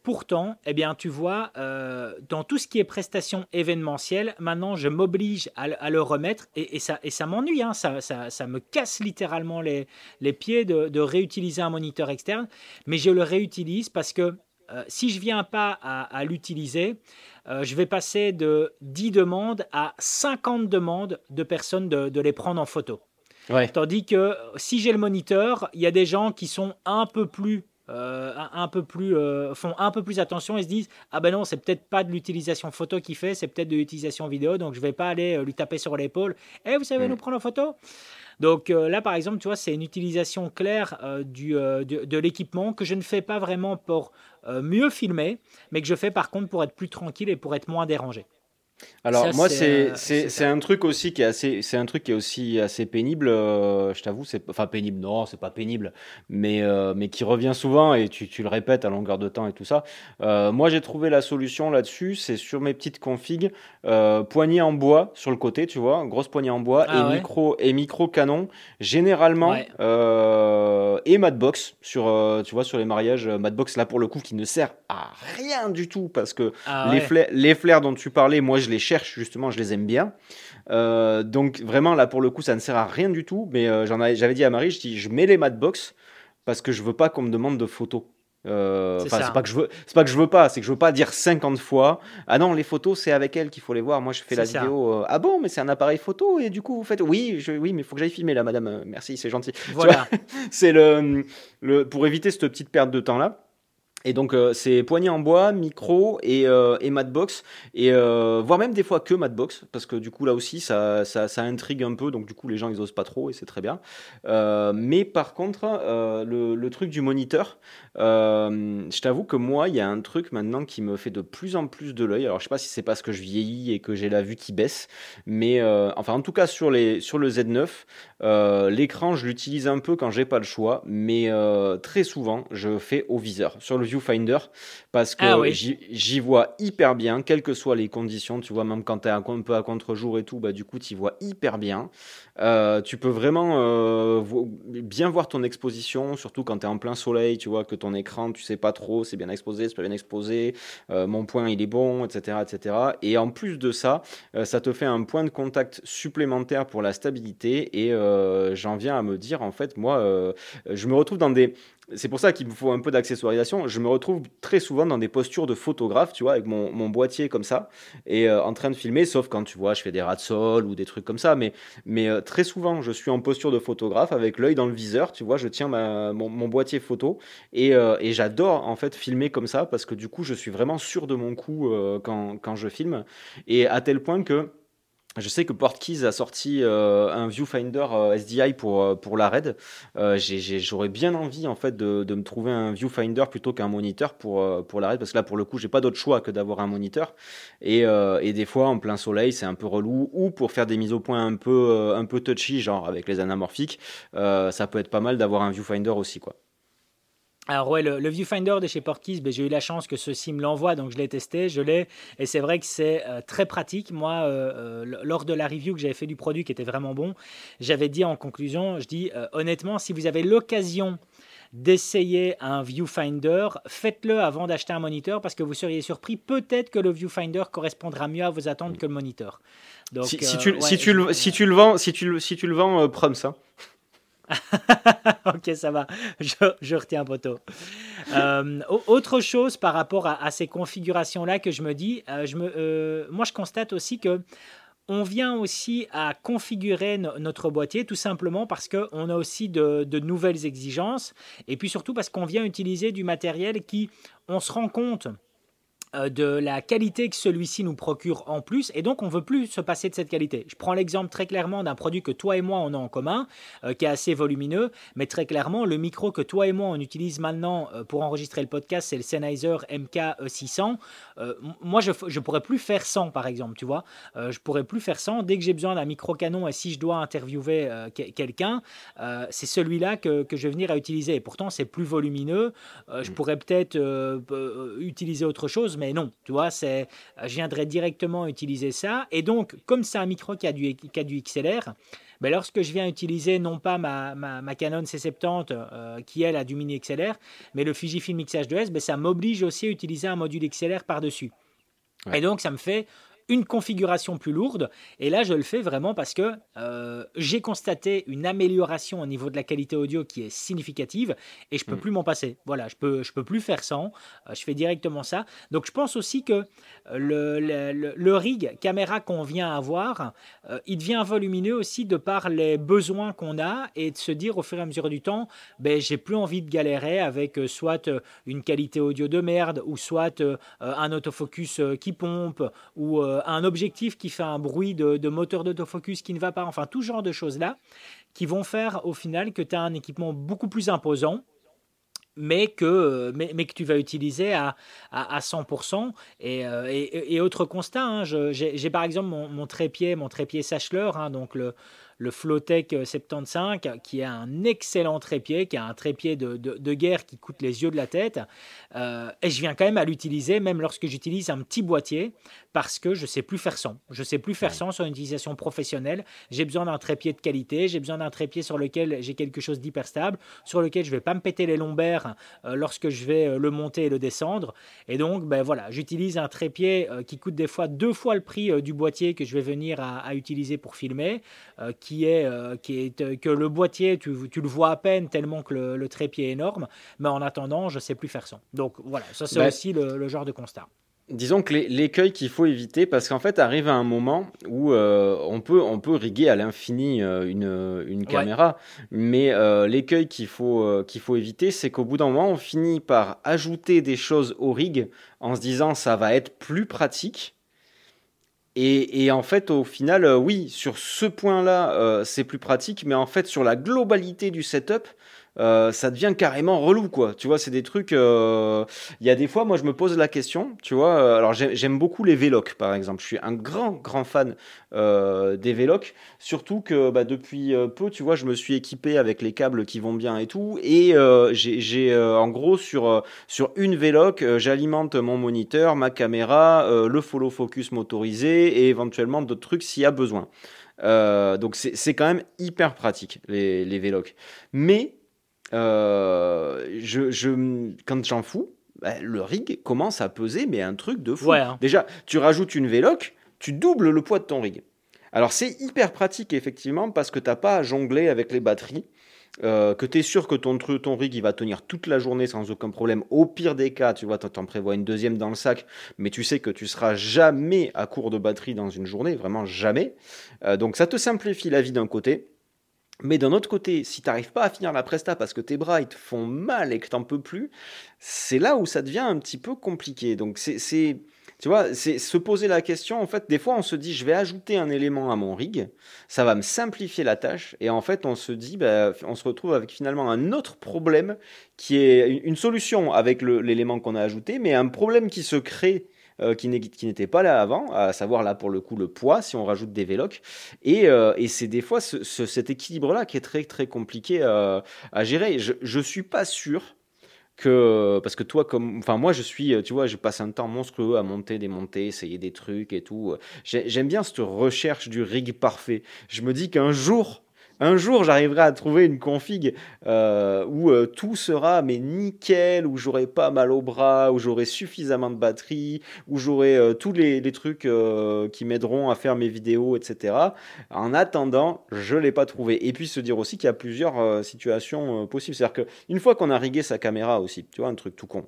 pourtant, eh bien, tu vois, euh, dans tout ce qui est prestations événementielles, maintenant, je m'oblige à, le remettre et, ça, et ça m'ennuie. Hein. ça, ça, me casse littéralement les, les pieds de, réutiliser un moniteur externe, mais je le réutilise parce que euh, si je viens pas à l'utiliser, euh, je vais passer de 10 demandes à 50 demandes de personnes de, les prendre en photo. Tandis que si j'ai le moniteur, il y a des gens qui sont un peu plus euh, un peu plus euh, font un peu plus attention et se disent ah ben non c'est peut-être pas de l'utilisation photo qu'il fait c'est peut-être de l'utilisation vidéo donc je vais pas aller lui taper sur l'épaule. Et eh, vous savez mm. nous prendre en photo? Donc là par exemple tu vois c'est une utilisation claire du, de l'équipement que je ne fais pas vraiment pour mieux filmer mais que je fais par contre pour être plus tranquille et pour être moins dérangé alors moi c'est euh, c'est un truc aussi qui est assez c'est un truc qui est aussi assez pénible euh, je t'avoue c'est enfin pénible non c'est pas pénible mais euh, mais qui revient souvent et tu, tu, le répètes à longueur de temps et tout ça. Moi j'ai trouvé la solution là-dessus c'est sur mes petites configs poignée en bois sur le côté tu vois grosse poignée en bois ah et micro et micro canon généralement et Madbox sur tu vois sur les mariages Madbox là pour le coup qui ne sert à rien du tout parce que ah les flares les flares dont tu parlais moi je les cherche justement, je les aime bien. Euh, donc vraiment là pour le coup ça ne sert à rien du tout. Mais euh, j'en j'avais dit à Marie, je dis je mets les Madbox parce que je veux pas qu'on me demande de photos. Euh, c'est pas que je veux, c'est pas que je veux pas, c'est que je veux pas dire 50 fois. Ah non, les photos c'est avec elle qu'il faut les voir. Moi je fais la vidéo. ah bon, mais c'est un appareil photo et du coup vous faites. Oui, je, oui, mais faut que j'aille filmer là, madame. Merci, c'est gentil. <laughs> Voilà. c'est le, le, pour éviter cette petite perte de temps là. Et donc euh, c'est poignée en bois, micro et, euh, et Madbox, et euh, voire même des fois que Madbox, parce que du coup là aussi ça, ça, ça, intrigue un peu, donc du coup les gens ils osent pas trop et c'est très bien. mais par contre le, le, truc du moniteur, je t'avoue que moi il y a un truc maintenant qui me fait de plus en plus de l'œil. Alors je sais pas si c'est parce que je vieillis et que j'ai la vue qui baisse, mais enfin en tout cas sur, les, sur le Z9, l'écran je l'utilise un peu quand j'ai pas le choix, mais très souvent je fais au viseur. Sur le viewfinder parce que ah j'y vois hyper bien, quelles que soient les conditions. Tu vois, même quand tu es un peu à contre-jour et tout, bah, du coup, tu vois hyper bien. Euh, tu peux vraiment euh, bien voir ton exposition, surtout quand tu es en plein soleil, tu vois, que ton écran, tu sais pas trop, c'est bien exposé, c'est pas bien exposé, euh, mon point, il est bon, etc., etc. Et en plus de ça, ça te fait un point de contact supplémentaire pour la stabilité. Et j'en viens à me dire, en fait, moi, je me retrouve dans des c'est pour ça qu'il me faut un peu d'accessoirisation. Je me retrouve très souvent dans des postures de photographe, tu vois, avec mon, boîtier comme ça, et en train de filmer, sauf quand tu vois, je fais des rats de sol ou des trucs comme ça. Mais, très souvent, je suis en posture de photographe avec l'œil dans le viseur, tu vois, je tiens mon, boîtier photo et, et j'adore en fait filmer comme ça parce que du coup, je suis vraiment sûr de mon coup quand, quand je filme et à tel point que je sais que Portkeys a sorti euh, un viewfinder euh, SDI pour, euh, pour la RAID. J'aurais bien envie en fait de, de, me trouver un viewfinder plutôt qu'un moniteur pour, pour la RAID parce que là pour le coup j'ai pas d'autre choix que d'avoir un moniteur et, et, des fois en plein soleil c'est un peu relou ou pour faire des mises au point un peu, un peu touchy genre avec les anamorphiques ça peut être pas mal d'avoir un viewfinder aussi quoi. Alors ouais, le, viewfinder de chez Portkey, ben, j'ai eu la chance que ceci me l'envoie, donc je l'ai testé, je l'ai, et c'est vrai que c'est euh, très pratique. Moi, euh, euh, lors de la review que j'avais fait du produit qui était vraiment bon, j'avais dit en conclusion, je dis honnêtement, si vous avez l'occasion d'essayer un viewfinder, faites-le avant d'acheter un moniteur parce que vous seriez surpris, peut-être que le viewfinder correspondra mieux à vos attentes que le moniteur. Donc, si, tu, si, tu, le, si tu le vends, si tu, si tu le vends, Proms, ça. <laughs> ok, ça va. Je, je retiens poteau. Euh, autre chose par rapport à, ces configurations-là que je me dis, euh, je me, euh, moi je constate aussi que on vient aussi à configurer notre boîtier tout simplement parce qu'on a aussi de, nouvelles exigences et puis surtout parce qu'on vient utiliser du matériel qui, on se rend compte, de la qualité que celui-ci nous procure en plus, et donc on veut plus se passer de cette qualité. Je prends l'exemple très clairement d'un produit que toi et moi on a en commun, euh, qui est assez volumineux, mais très clairement le micro que toi et moi on utilise maintenant euh, pour enregistrer le podcast, c'est le Sennheiser MK600. moi je je pourrais plus faire sans par exemple, tu vois, je pourrais plus faire sans dès que j'ai besoin d'un micro canon et si je dois interviewer quelqu'un, c'est celui-là que, que, je vais venir à utiliser. Et pourtant c'est plus volumineux, je mm. pourrais peut-être utiliser autre chose, mais non, tu vois, c'est, je viendrais directement utiliser ça. Et donc, comme c'est un micro qui a du, du XLR, mais ben, lorsque je viens utiliser non pas ma, ma, Canon C70 euh, qui elle a du mini XLR, mais le Fujifilm X-H2S, ben, ça m'oblige aussi à utiliser un module XLR par-dessus. Et donc ça me fait une configuration plus lourde. Et là, je le fais vraiment parce que euh, j'ai constaté une amélioration au niveau de la qualité audio qui est significative et je peux mm. plus m'en passer. Voilà, je peux, je peux plus faire sans. Euh, je fais directement ça. Donc, je pense aussi que le, le, rig caméra qu'on vient avoir, euh, il devient volumineux aussi de par les besoins qu'on a et de se dire au fur et à mesure du temps, ben, j'ai plus envie de galérer avec soit une qualité audio de merde ou soit un autofocus qui pompe ou euh, un objectif qui fait un bruit de, moteur d'autofocus qui ne va pas, enfin tout genre de choses-là, qui vont faire au final que tu as un équipement beaucoup plus imposant mais que, euh, mais, que tu vas utiliser à, à, 100%. Euh, et, et, autre constat, hein, j'ai par exemple mon, trépied, mon trépied Sachler, hein, donc le, le Flowtech 75, qui est un excellent trépied, qui a un trépied de, de, guerre qui coûte les yeux de la tête. Euh, et je viens quand même à l'utiliser, même lorsque j'utilise un petit boîtier, parce que je sais plus faire sans. Je sais plus faire sans sur une utilisation professionnelle. J'ai besoin d'un trépied de qualité, j'ai besoin d'un trépied sur lequel j'ai quelque chose d'hyper stable, sur lequel je vais pas me péter les lombaires euh, lorsque je vais euh, le monter et le descendre. Et donc, ben voilà, j'utilise un trépied qui coûte des fois deux fois le prix du boîtier que je vais venir à, à utiliser pour filmer, qui est, qui est que le boîtier, tu, tu, le vois à peine tellement que le, trépied est énorme, mais en attendant, je sais plus faire son. Donc voilà, ça c'est bah, aussi le, genre de constat. Disons que l'écueil qu'il faut éviter, parce qu'en fait, arrive à un moment où euh, on, peut, on peut riguer à l'infini une, une caméra, mais l'écueil qu'il faut, qu'il faut éviter, c'est qu'au bout d'un moment, on finit par ajouter des choses au rig en se disant ça va être plus pratique, et, en fait, au final, euh, oui, sur ce point-là, euh, c'est plus pratique, mais en fait, sur la globalité du setup, euh, ça devient carrément relou, quoi. Tu vois, c'est des trucs. Il y a des fois, moi, je me pose la question, tu vois. alors, j'aime beaucoup les vélocs, par exemple. Je suis un grand, grand fan des vélocs, surtout que bah, depuis peu, tu vois, je me suis équipé avec les câbles qui vont bien et tout. Et j'ai, en gros, sur, sur une véloc, j'alimente mon moniteur, ma caméra, le follow focus motorisé et éventuellement d'autres trucs s'il y a besoin. Euh, donc c'est quand même hyper pratique les, les vélocs. Mais euh, je, je, quand j'en fous, bah, le rig commence à peser, mais un truc de fou. Hein. Déjà, tu rajoutes une véloc, tu doubles le poids de ton rig. Alors c'est hyper pratique effectivement parce que tu n'as pas à jongler avec les batteries. euh, que tu es sûr que ton, ton rig il va tenir toute la journée sans aucun problème. Au pire des cas, tu vois, tu en prévois une deuxième dans le sac, mais tu sais que tu seras jamais à court de batterie dans une journée, vraiment jamais. Euh, donc ça te simplifie la vie d'un côté. Mais d'un autre côté, si tu n'arrives pas à finir la presta parce que tes bras ils te font mal et que tu n'en peux plus, c'est là où ça devient un petit peu compliqué. Donc c'est tu vois, c'est se poser la question. En fait, des fois, on se dit, je vais ajouter un élément à mon rig, ça va me simplifier la tâche. Et en fait, on se dit, bah, on se retrouve avec finalement un autre problème qui est une solution avec l'élément qu'on a ajouté, mais un problème qui se crée. Euh, qui n'était pas là avant, à savoir là pour le coup le poids si on rajoute des vélocs. Et, euh, c'est des fois cet équilibre-là qui est très très compliqué euh, à gérer. Je ne suis pas sûr que parce que toi comme enfin moi je suis tu vois je passe un temps monstrueux à monter démonter essayer des trucs et tout j'aime bien cette recherche du rig parfait je me dis qu'un jour un jour, j'arriverai à trouver une config euh, où euh, tout sera mais nickel, où j'aurai pas mal au bras, où j'aurai suffisamment de batterie, où j'aurai euh, tous les, trucs qui m'aideront à faire mes vidéos, etc. En attendant, je l'ai pas trouvé. Et puis se dire aussi qu'il y a plusieurs situations possibles. C'est-à-dire qu'une fois qu'on a rigué sa caméra aussi, tu vois, un truc tout con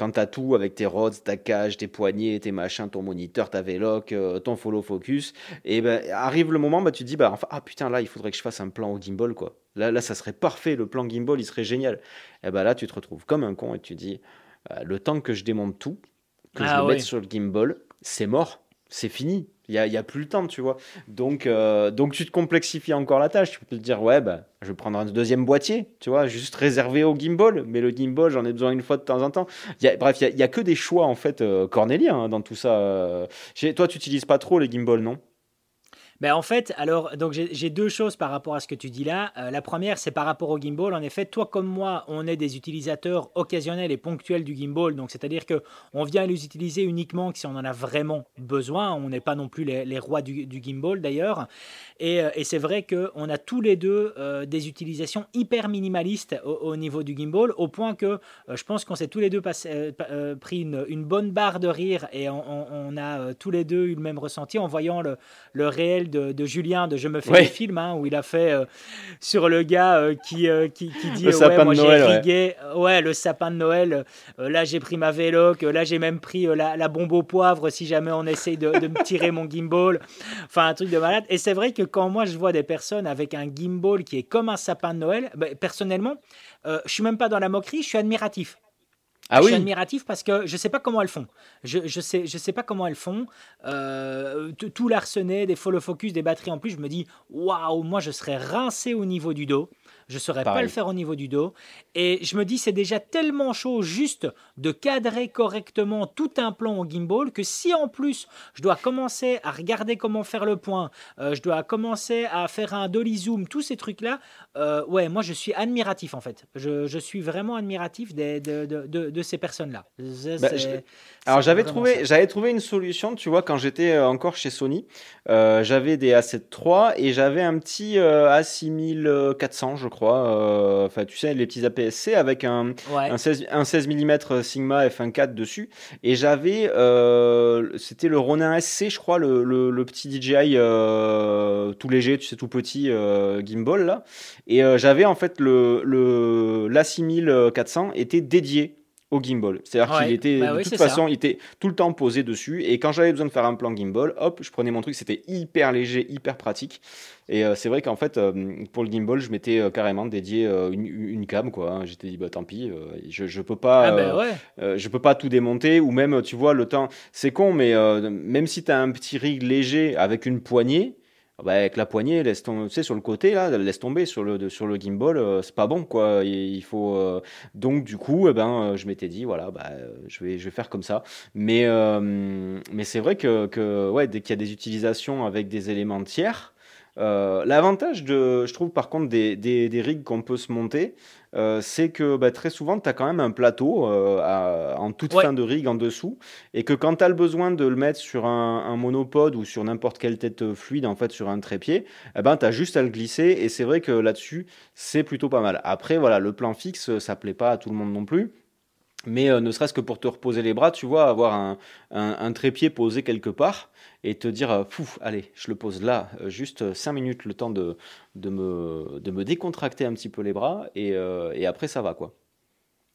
quand tu as tout avec tes rods, ta cage, tes poignets, tes machins, ton moniteur, ta véloc, euh, ton follow focus, et ben arrive le moment, bah, tu te dis, bah, enfin, ah putain, là, il faudrait que je fasse un plan au gimbal, quoi. Là, là, ça serait parfait, le plan gimbal, il serait génial. Et ben là, tu te retrouves comme un con et tu te dis, euh, le temps que je démonte tout, que je ah le mette sur le gimbal, c'est mort, c'est fini. Il n'y a, a, plus le temps, tu vois. Donc, euh, donc, tu te complexifies encore la tâche. Tu peux te dire, ouais, bah, je vais prendre un deuxième boîtier, tu vois, juste réservé au gimbal. Mais le gimbal, j'en ai besoin une fois de temps en temps. Y bref, il n'y a, que des choix, en fait, euh, cornéliens hein, dans tout ça. Euh. toi, tu n'utilises pas trop les gimbals, non? Ben en fait, alors, donc j'ai deux choses par rapport à ce que tu dis là. Euh, la première, c'est par rapport au gimbal. En effet, toi comme moi, on est des utilisateurs occasionnels et ponctuels du gimbal. Donc, c'est-à-dire que on vient les utiliser uniquement si on en a vraiment besoin. On n'est pas non plus les, rois du, gimbal d'ailleurs. Et, euh, c'est vrai qu'on a tous les deux euh, des utilisations hyper minimalistes au, niveau du gimbal, au point que je pense qu'on s'est tous les deux pris une, une, bonne barre de rire et on, a tous les deux eu le même ressenti en voyant le, le réel de, Julien de Je me fais des films, hein, où il a fait euh, sur le gars euh, qui, euh, qui, dit le sapin moi j'ai ouais. le sapin de Noël, là j'ai pris ma véloc, là j'ai même pris la, bombe au poivre si jamais on essaye de, me tirer mon gimbal, enfin un truc de malade. Et c'est vrai que quand moi je vois des personnes avec un gimbal qui est comme un sapin de Noël, bah, personnellement, je suis même pas dans la moquerie, je suis admiratif. Ah je suis admiratif parce que je ne sais pas comment elles font. Je ne je sais, je sais pas comment elles font. Euh, tout l'arsenet, des follow focus, des batteries en plus, je me dis waouh, moi je serais rincé au niveau du dos. Je ne saurais pas le faire au niveau du dos. Et je me dis, c'est déjà tellement chaud juste de cadrer correctement tout un plan au gimbal que si en plus je dois commencer à regarder comment faire le point, euh, je dois commencer à faire un dolly zoom, tous ces trucs-là, euh, ouais, moi je suis admiratif en fait. Je, je suis vraiment admiratif de, de, de, de ces personnes-là. Bah, alors j'avais trouvé, j'avais trouvé une solution, tu vois, quand j'étais euh, encore chez Sony, j'avais des A7 III et j'avais un petit A6400, je crois euh, enfin, tu sais, les petits APS-C avec un, un, 16, un 16 mm Sigma f1.4 dessus. Et j'avais, euh, c'était le Ronin SC, je crois, le, le, petit DJI euh, tout léger, tu sais, tout petit gimbal là. Et j'avais en fait le, le l'A6400 était dédié au gimbal. C'est-à-dire qu'il était, bah de toute façon, il était tout le temps posé dessus. Et quand j'avais besoin de faire un plan gimbal, hop, je prenais mon truc. C'était hyper léger, hyper pratique. Et euh, c'est vrai qu'en fait, euh, pour le gimbal, je m'étais euh, carrément dédié une, une, cam, quoi. Hein. J'étais dit, bah tant pis, je, je peux pas, ah ben je peux pas tout démonter. Ou même, tu vois, le temps, c'est con, mais même si tu as un petit rig léger avec une poignée, bah, avec la poignée, laisse tomber, sur le côté là, laisse tomber sur le sur le gimbal, euh, c'est pas bon quoi. Il, faut euh, donc du coup, eh ben, euh, je m'étais dit voilà, bah, je vais je vais faire comme ça. Mais mais c'est vrai que, que ouais, dès qu'il y a des utilisations avec des éléments tiers, l'avantage de, je trouve par contre des, des, des rigs qu'on peut se monter, euh, c'est que bah, très souvent, tu as quand même un plateau euh, en toute fin de rig en dessous, et que quand tu as le besoin de le mettre sur un, monopode ou sur n'importe quelle tête fluide, en fait, sur un trépied, eh ben, tu as juste à le glisser, et c'est vrai que là-dessus, c'est plutôt pas mal. Après, voilà, le plan fixe, ça plaît pas à tout le monde non plus. Mais ne serait-ce que pour te reposer les bras, tu vois, avoir un, un, trépied posé quelque part et te dire, pouf, allez, je le pose là, juste 5 minutes, le temps de, de, me, de me décontracter un petit peu les bras, et, et après ça va, quoi.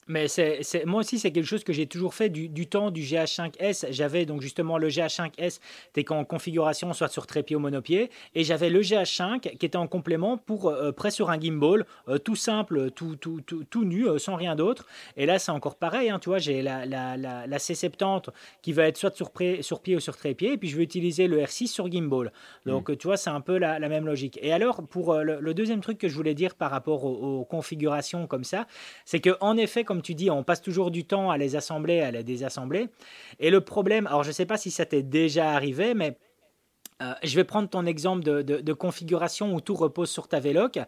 Mais c'est, moi aussi, c'est quelque chose que j'ai toujours fait du, temps du GH5S. J'avais donc justement le GH5S, t'es en configuration soit sur trépied ou monopied, et j'avais le GH5 qui était en complément pour euh, près sur un gimbal, euh, tout simple, tout, tout, tout, tout nu, euh, sans rien d'autre. Et là, c'est encore pareil, hein, tu vois, j'ai la, la, la, C70 qui va être soit sur, sur pied ou sur trépied, et puis je vais utiliser le R6 sur gimbal. Donc, mm. tu vois, c'est un peu la, même logique. Et alors, pour le, deuxième truc que je voulais dire par rapport aux, aux configurations comme ça, c'est que en effet, comme tu dis, on passe toujours du temps à les assembler, à les désassembler. Et le problème, alors je ne sais pas si ça t'est déjà arrivé, mais euh, je vais prendre ton exemple de, configuration où tout repose sur ta véloc.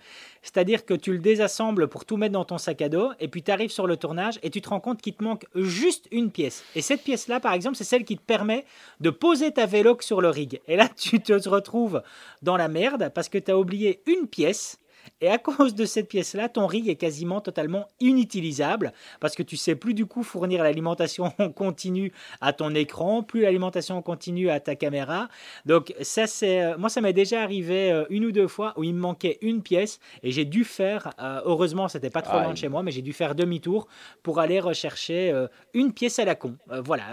C'est-à-dire que tu le désassembles pour tout mettre dans ton sac à dos, et puis tu arrives sur le tournage et tu te rends compte qu'il te manque juste une pièce. Et cette pièce-là, par exemple, c'est celle qui te permet de poser ta véloc sur le rig. Et là, <laughs> tu te retrouves dans la merde parce que tu as oublié une pièce et à cause de cette pièce-là, ton rig est quasiment totalement inutilisable parce que tu sais plus du coup fournir l'alimentation continue à ton écran, plus l'alimentation continue à ta caméra. Donc ça c'est euh, moi ça m'est déjà arrivé euh, une ou deux fois où il me manquait une pièce et j'ai dû faire euh, heureusement c'était pas trop loin de chez moi mais j'ai dû faire demi-tour pour aller rechercher une pièce à la con. voilà,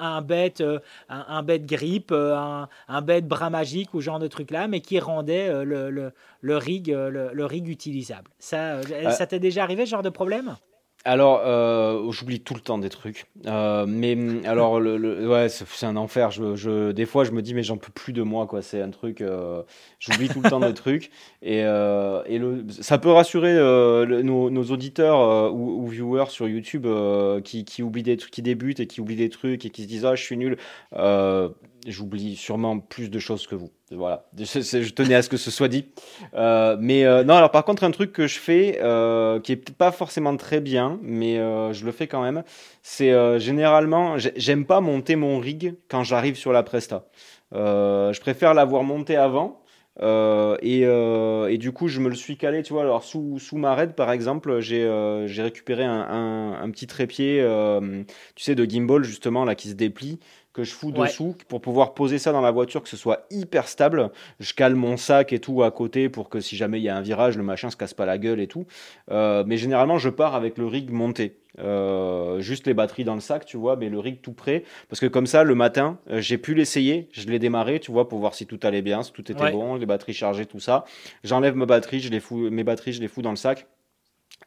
un, bête un, bête grip, un, un bête bras magique ou genre de truc là mais qui rendait le, le, le rig le, rig utilisable. Ça, euh, ça t'est déjà arrivé ce genre de problème? Alors, euh, j'oublie tout le temps des trucs. Euh, mais mm, alors, le, ouais, c'est un enfer. Je, des fois, je me dis, mais j'en peux plus de moi, quoi. C'est un truc. j'oublie tout le temps des <laughs> trucs. Et, et le, ça peut rassurer nos, auditeurs ou, viewers sur YouTube qui, qui, oublient des trucs, qui débutent et qui oublient des trucs et qui se disent, ah, je suis nul j'oublie sûrement plus de choses que vous. Voilà, <laughs> je, tenais à ce que ce soit dit. Euh, mais euh, non, alors par contre, un truc que je fais, euh, qui est peut-être pas forcément très bien, mais je le fais quand même, c'est généralement, j'aime pas monter mon rig quand j'arrive sur la presta. je préfère l'avoir monté avant. Et, du coup, je me le suis calé, tu vois. Alors, sous, sous ma raid, par exemple, j'ai récupéré un, un, un, petit trépied, tu sais, de gimbal, justement, là, qui se déplie que je fous dessous pour pouvoir poser ça dans la voiture, que ce soit hyper stable. Je cale mon sac et tout à côté pour que si jamais il y a un virage, le machin se casse pas la gueule et tout. Euh, mais généralement, je pars avec le rig monté. Euh, juste les batteries dans le sac, tu vois, mais le rig tout prêt. Parce que comme ça, le matin, euh, j'ai pu l'essayer. Je l'ai démarré, tu vois, pour voir si tout allait bien, si tout était bon, les batteries chargées, tout ça. J'enlève ma batterie, je les fous, mes batteries, je les fous dans le sac.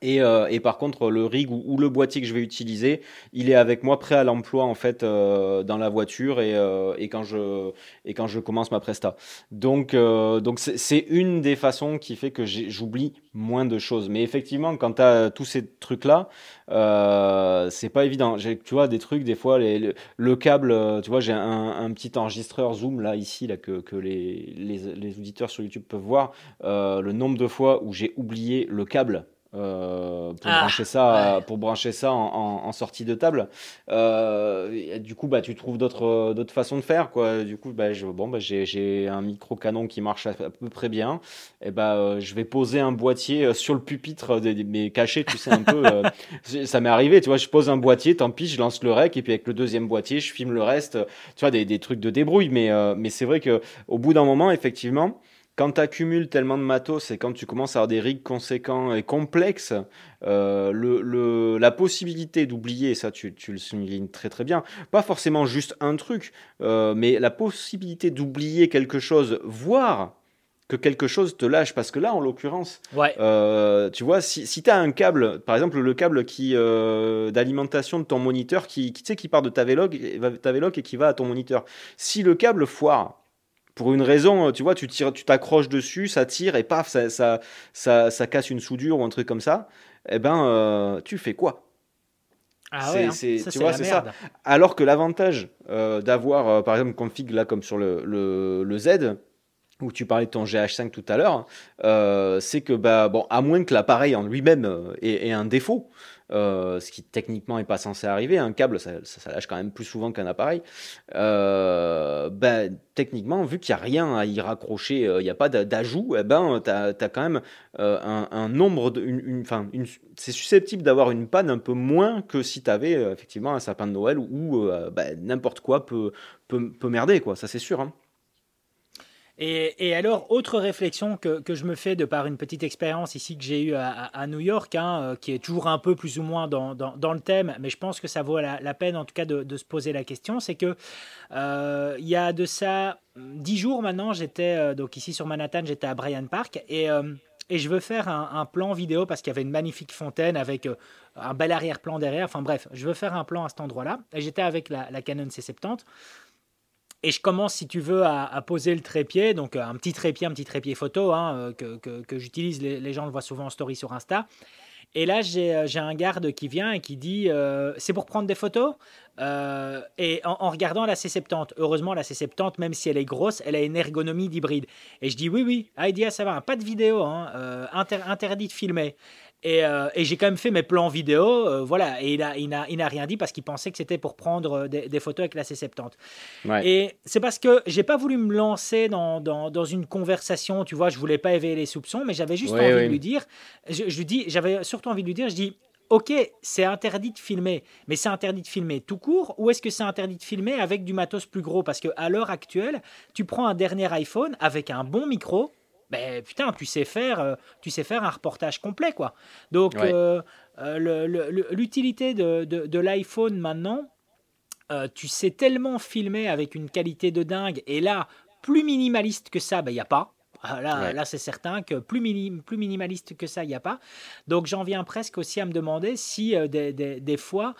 Et, euh, et, par contre, le rig ou, le boîtier que je vais utiliser, il est avec moi prêt à l'emploi en fait euh, dans la voiture et, euh, et, quand je et quand je commence ma presta. Donc donc c'est une des façons qui fait que j'oublie moins de choses. Mais effectivement, quand tu as tous ces trucs là, c'est pas évident. Tu vois des trucs des fois le, câble, tu vois j'ai un, petit enregistreur zoom là ici là que, les, les auditeurs sur YouTube peuvent voir le nombre de fois où j'ai oublié le câble euh, pour, ah, brancher ça, pour brancher ça en, en, sortie de table. Euh, du coup, bah, tu trouves d'autres, d'autres façons de faire. Quoi. Du coup, bah, je, bon, bah, j'ai, j'ai un micro canon qui marche à, peu près bien. Et bah, euh, je vais poser un boîtier euh, sur le pupitre, mais caché, tu sais, un peu. Euh, <laughs> ça m'est arrivé, tu vois, je pose un boîtier, tant pis, je lance le rec, et puis avec le deuxième boîtier, je filme le reste. Tu vois, des, des trucs de débrouille. Mais, mais c'est vrai que au bout d'un moment, effectivement, quand tu accumules tellement de matos et quand tu commences à avoir des rigs conséquents et complexes, euh, le, la possibilité d'oublier, ça tu, tu, le soulignes très très bien, pas forcément juste un truc, euh, mais la possibilité d'oublier quelque chose, voire que quelque chose te lâche. Parce que là, en l'occurrence, euh, tu vois, si, si tu as un câble, par exemple le câble qui d'alimentation de ton moniteur qui, qui, qui part de ta véloc, ta et qui va à ton moniteur, si le câble foire, pour une raison, euh, tu vois, tu tires, tu t'accroches dessus, ça tire et paf, ça, ça, ça, ça, casse une soudure ou un truc comme ça. Eh ben, euh, tu fais quoi? Ah ouais, hein. tu vois, c'est ça. Alors que l'avantage euh, d'avoir, par exemple, config là comme sur le, le, le Z, où tu parlais de ton GH5 tout à l'heure, euh, c'est que, bah, bon, à moins que l'appareil en lui-même ait, un défaut, euh, ce qui techniquement n'est pas censé arriver, un câble ça, lâche quand même plus souvent qu'un appareil, bah, techniquement, vu qu'il n'y a rien à y raccrocher, il n'y a pas d'ajout, eh ben, tu as, quand même un, nombre, une, c'est susceptible d'avoir une panne un peu moins que si tu avais effectivement un sapin de Noël où bah, n'importe quoi peut, peut, peut, merder, quoi, ça c'est sûr. Hein. Et, alors, autre réflexion que, je me fais de par une petite expérience ici que j'ai eue à, New York, hein, euh, qui est toujours un peu plus ou moins dans, le thème, mais je pense que ça vaut la, peine en tout cas de, se poser la question, c'est que euh, il y a de ça dix jours maintenant, j'étais euh, donc ici sur Manhattan, j'étais à Bryant Park et et je veux faire un, plan vidéo parce qu'il y avait une magnifique fontaine avec un bel arrière-plan derrière. Enfin bref, je veux faire un plan à cet endroit-là. Et j'étais avec la, Canon C70. Et je commence, si tu veux, à, poser le trépied, donc euh, un petit trépied, un petit trépied photo hein, euh, que, j'utilise, les, gens le voient souvent en story sur Insta. Et là, j'ai euh, un garde qui vient et qui dit C'est pour prendre des photos Et en, regardant la C70, heureusement, la C70, même si elle est grosse, elle a une ergonomie d'hybride. Et je dis Oui, oui, ah, ah, ça va, pas de vidéo, hein, interdit de filmer. Euh, et, j'ai quand même fait mes plans vidéo, euh, voilà. Et il n'a il rien dit parce qu'il pensait que c'était pour prendre euh, des, photos avec la C70. Et c'est parce que j'ai pas voulu me lancer dans, dans, une conversation, tu vois, je voulais pas éveiller les soupçons, mais j'avais juste envie de lui dire, je, je lui dis, j'avais surtout envie de lui dire, je dis, ok, c'est interdit de filmer, mais c'est interdit de filmer tout court ou est-ce que c'est interdit de filmer avec du matos plus gros? Parce qu'à l'heure actuelle, tu prends un dernier iPhone avec un bon micro, ben putain, tu sais faire, euh, tu sais faire un reportage complet, quoi. Donc, euh, euh, l'utilité de, de, l'iPhone maintenant, tu sais tellement filmer avec une qualité de dingue, et là, plus minimaliste que ça, il ben, n'y a pas. Ah, là, là c'est certain que plus, plus minimaliste que ça, il n'y a pas. Donc j'en viens presque aussi à me demander si des, des, des, fois,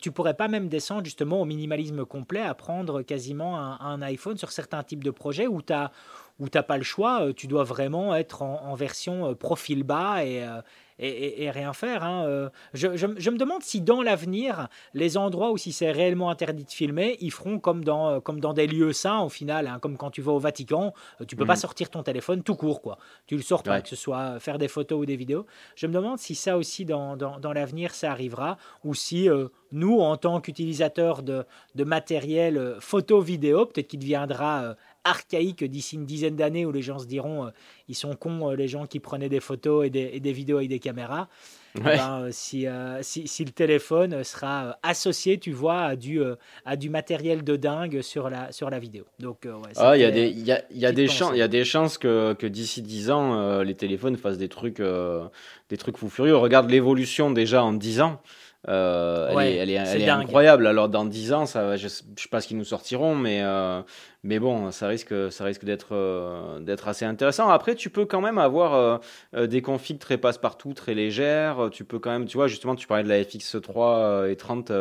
tu pourrais pas même descendre justement au minimalisme complet, à prendre quasiment un, un iPhone sur certains types de projets où tu as où tu n'as pas le choix, euh, tu dois vraiment être en, version euh, profil bas et, euh, et, rien faire. Hein. Je, je, me demande si dans l'avenir, les endroits où si c'est réellement interdit de filmer, ils feront comme dans, comme dans des lieux saints au final, hein, comme quand tu vas au Vatican, tu peux pas mhm. sortir ton téléphone tout court. quoi. Tu le sors pas, que ce soit faire des photos ou des vidéos. Je me demande si ça aussi dans, dans, dans l'avenir ça arrivera, ou si nous, en tant qu'utilisateurs de, de matériel photo-vidéo, peut-être qu'il deviendra archaïque d'ici une dizaine d'années où les gens se diront euh, ils sont cons euh, les gens qui prenaient des photos et des, vidéos avec des caméras. Eh ben, euh, si, si, le téléphone sera associé, tu vois, à du, à du matériel de dingue sur la, sur la vidéo. Donc, ah, il y a des, y a, y a des chances, il y a des chances que, que d'ici 10 ans, les téléphones fassent des trucs, des trucs fous furieux. Regarde l'évolution déjà en 10 ans. Euh, elle est, elle est, incroyable. Alors dans 10 ans, ça, je, ne sais pas ce qu'ils nous sortiront, mais, euh, mais bon, ça risque, ça risque d'être, euh, d'être assez intéressant. Après, tu peux quand même avoir des configs très passe-partout, très légères. Tu peux quand même, tu vois, justement, tu parlais de la FX3 et 30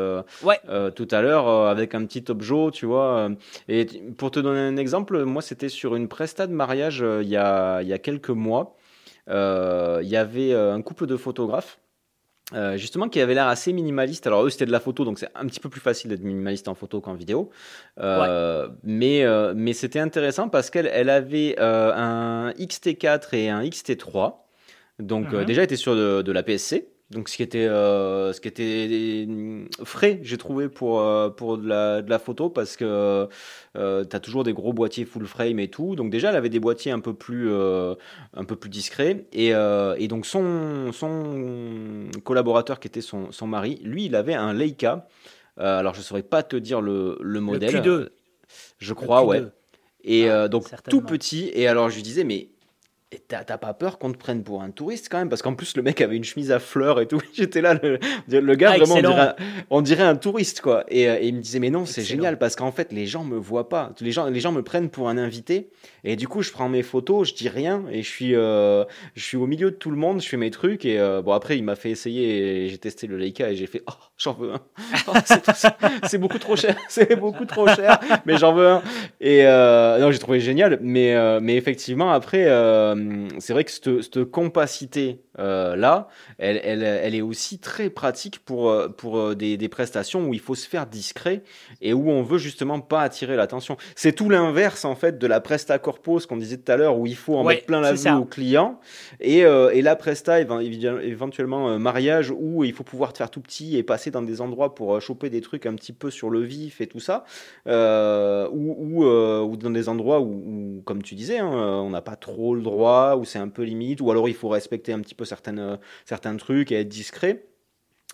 tout à l'heure avec un petit objet, tu vois. Et pour te donner un exemple, moi, c'était sur une presta de mariage il y, a, il y a quelques mois. Il y avait un couple de photographes euh, justement qui avait l'air assez minimaliste. Alors eux c'était de la photo, donc c'est un petit peu plus facile d'être minimaliste en photo qu'en vidéo. Euh, mais euh, mais c'était intéressant parce qu'elle elle avait un XT4 et un XT3. Donc mhm. déjà elle était sur de, de la PSC. Donc ce qui était, euh, ce qui était frais, j'ai trouvé pour, euh, pour de la, de la photo parce que euh, tu as toujours des gros boîtiers full frame et tout. Donc déjà, elle avait des boîtiers un peu plus, un peu plus discrets. Et, et, donc son, son collaborateur qui était son, son mari, lui, il avait un Leica. alors je ne saurais pas te dire le, le modèle. Le Q2. Je crois, ouais. Et donc tout petit. Et alors je lui disais, mais et t'as pas peur qu'on te prenne pour un touriste quand même? Parce qu'en plus, le mec avait une chemise à fleurs et tout. <laughs> J'étais là, le, le gars, ah, vraiment, on dirait, un, touriste, quoi. Et, euh, et il me disait, mais non, c'est génial parce qu'en fait, les gens me voient pas. Les gens, les gens me prennent pour un invité. Et du coup, je prends mes photos, je dis rien et je suis, euh, je suis au milieu de tout le monde, je fais mes trucs. Et euh, bon, après, il m'a fait essayer et j'ai testé le Leica et j'ai fait, oh, j'en veux un. <laughs> Oh, c'est beaucoup trop cher, <laughs> c'est beaucoup trop cher, mais j'en veux un. Et non, j'ai trouvé génial. Mais, mais effectivement, après, c'est vrai que cette, cette compacité là, elle, elle, elle, est aussi très pratique pour, pour des, des, prestations où il faut se faire discret et où on veut justement pas attirer l'attention. C'est tout l'inverse en fait de la presta corpo, ce qu'on disait tout à l'heure, où il faut en mettre plein la vue au client et, et la presta éventuellement mariage où il faut pouvoir te faire tout petit et passer dans des endroits pour choper des trucs un petit peu sur le vif et tout ça, euh, ou, euh, ou, dans des endroits où, comme tu disais, hein, on n'a pas trop le droit, où c'est un peu limite, ou alors il faut respecter un petit peu certaines, certains trucs et être discret.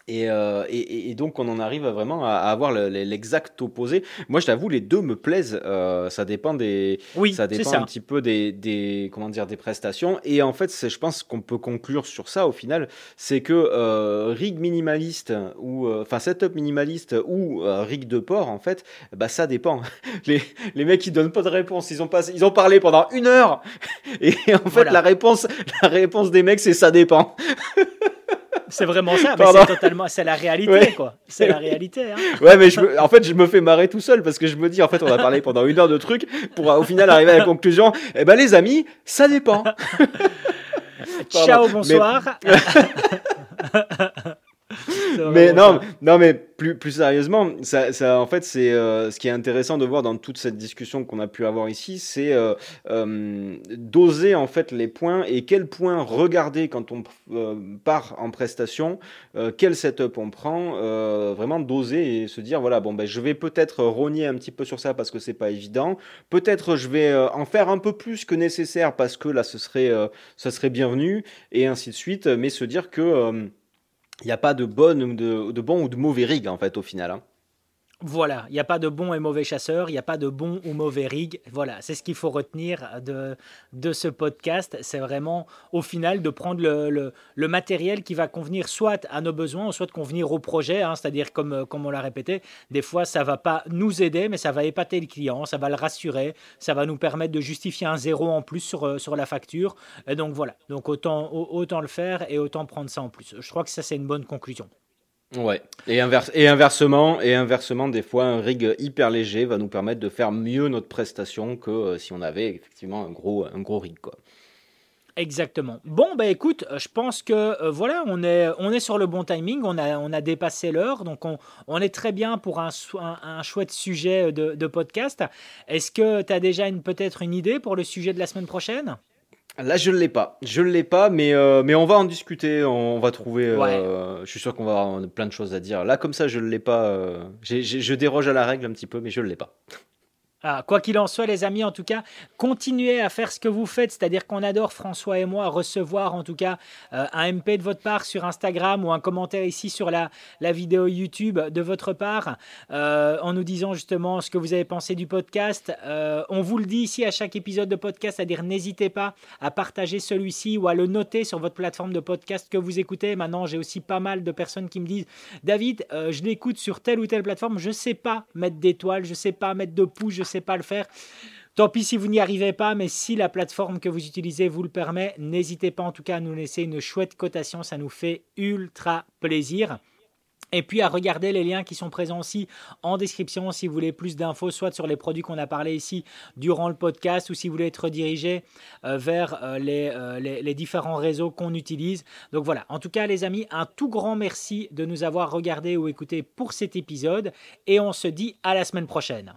Euh, et, et, donc on en arrive vraiment à, avoir l'exact opposé. Moi, je t'avoue, les deux me plaisent. Euh, ça dépend des, oui, ça dépend un petit peu des, des, comment dire, des prestations. Et en fait, je pense qu'on peut conclure sur ça au final, c'est que euh, rig minimaliste ou enfin setup minimaliste ou rig de port, en fait, bah ça dépend. <laughs> Les, les mecs ils donnent pas de réponse. Ils ont pas, ils ont parlé pendant une heure. <laughs> Et en fait, la réponse, la réponse des mecs, c'est ça dépend. <laughs> C'est vraiment ça, mais c'est totalement, c'est la réalité, quoi. C'est la réalité. Hein. Ouais, mais je en fait, je me fais marrer tout seul parce que je me dis, en fait, on a parlé pendant une heure de trucs pour au final arriver à la conclusion. Eh ben, les amis, ça dépend. <laughs> Ciao, bonsoir. mais <laughs> non, non, mais plus, plus sérieusement, ça, ça, en fait, c'est euh, ce qui est intéressant de voir dans toute cette discussion qu'on a pu avoir ici, c'est euh, euh, doser en fait les points et quels points regarder quand on part en prestation, quel setup on prend, vraiment doser et se dire voilà bon ben je vais peut-être rogner un petit peu sur ça parce que c'est pas évident, peut-être je vais en faire un peu plus que nécessaire parce que là ce serait ça serait bienvenu et ainsi de suite, mais se dire que il n'y a pas de, de, de bon ou de mauvais rig en fait au final. Hein. Voilà, il n'y a pas de bon et mauvais chasseur, il n'y a pas de bon ou mauvais rig. Voilà, c'est ce qu'il faut retenir de, de ce podcast. C'est vraiment, au final, de prendre le, le, matériel qui va convenir soit à nos besoins, soit convenir au projet. Hein. C'est-à-dire, comme, comme on l'a répété, des fois, ça va pas nous aider, mais ça va épater le client, ça va le rassurer, ça va nous permettre de justifier un zéro en plus sur, sur la facture. Et donc voilà, donc autant, autant le faire et autant prendre ça en plus. Je crois que ça, c'est une bonne conclusion. Ouais. Et, inversement, et inversement, des fois, un rig hyper léger va nous permettre de faire mieux notre prestation que euh, si on avait effectivement un gros, un gros rig, quoi. Exactement. Bon, bah écoute, euh, je pense que euh, voilà, on est, on est sur le bon timing, on a, on a dépassé l'heure, donc on, on, est très bien pour un, un, chouette sujet de, de podcast. Est-ce que tu as déjà peut-être une idée pour le sujet de la semaine prochaine? Là, je ne l'ai pas. Je ne l'ai pas, mais, euh, mais on va en discuter. On va trouver. Euh, je suis sûr qu'on va avoir plein de choses à dire. Là, comme ça, je ne l'ai pas. Euh, je déroge à la règle un petit peu, mais je ne l'ai pas. Ah, quoi qu'il en soit, les amis, en tout cas, continuez à faire ce que vous faites, c'est-à-dire qu'on adore, François et moi, recevoir en tout cas euh, un MP de votre part sur Instagram ou un commentaire ici sur la, la vidéo YouTube de votre part, euh, en nous disant justement ce que vous avez pensé du podcast. Euh, on vous le dit ici à chaque épisode de podcast, c'est-à-dire n'hésitez pas à partager celui-ci ou à le noter sur votre plateforme de podcast que vous écoutez. Maintenant, j'ai aussi pas mal de personnes qui me disent, David, je l'écoute sur telle ou telle plateforme, je ne sais pas mettre d'étoiles, je sais pas mettre de pouces, je sais pas le faire. Tant pis si vous n'y arrivez pas, mais si la plateforme que vous utilisez vous le permet, n'hésitez pas en tout cas à nous laisser une chouette cotation, ça nous fait ultra plaisir. Et puis à regarder les liens qui sont présents aussi en description si vous voulez plus d'infos, soit sur les produits qu'on a parlé ici durant le podcast, ou si vous voulez être redirigé euh, vers euh, euh, les, les, différents réseaux qu'on utilise. Donc voilà, en tout cas les amis, un tout grand merci de nous avoir regardé ou écouté pour cet épisode, et on se dit à la semaine prochaine.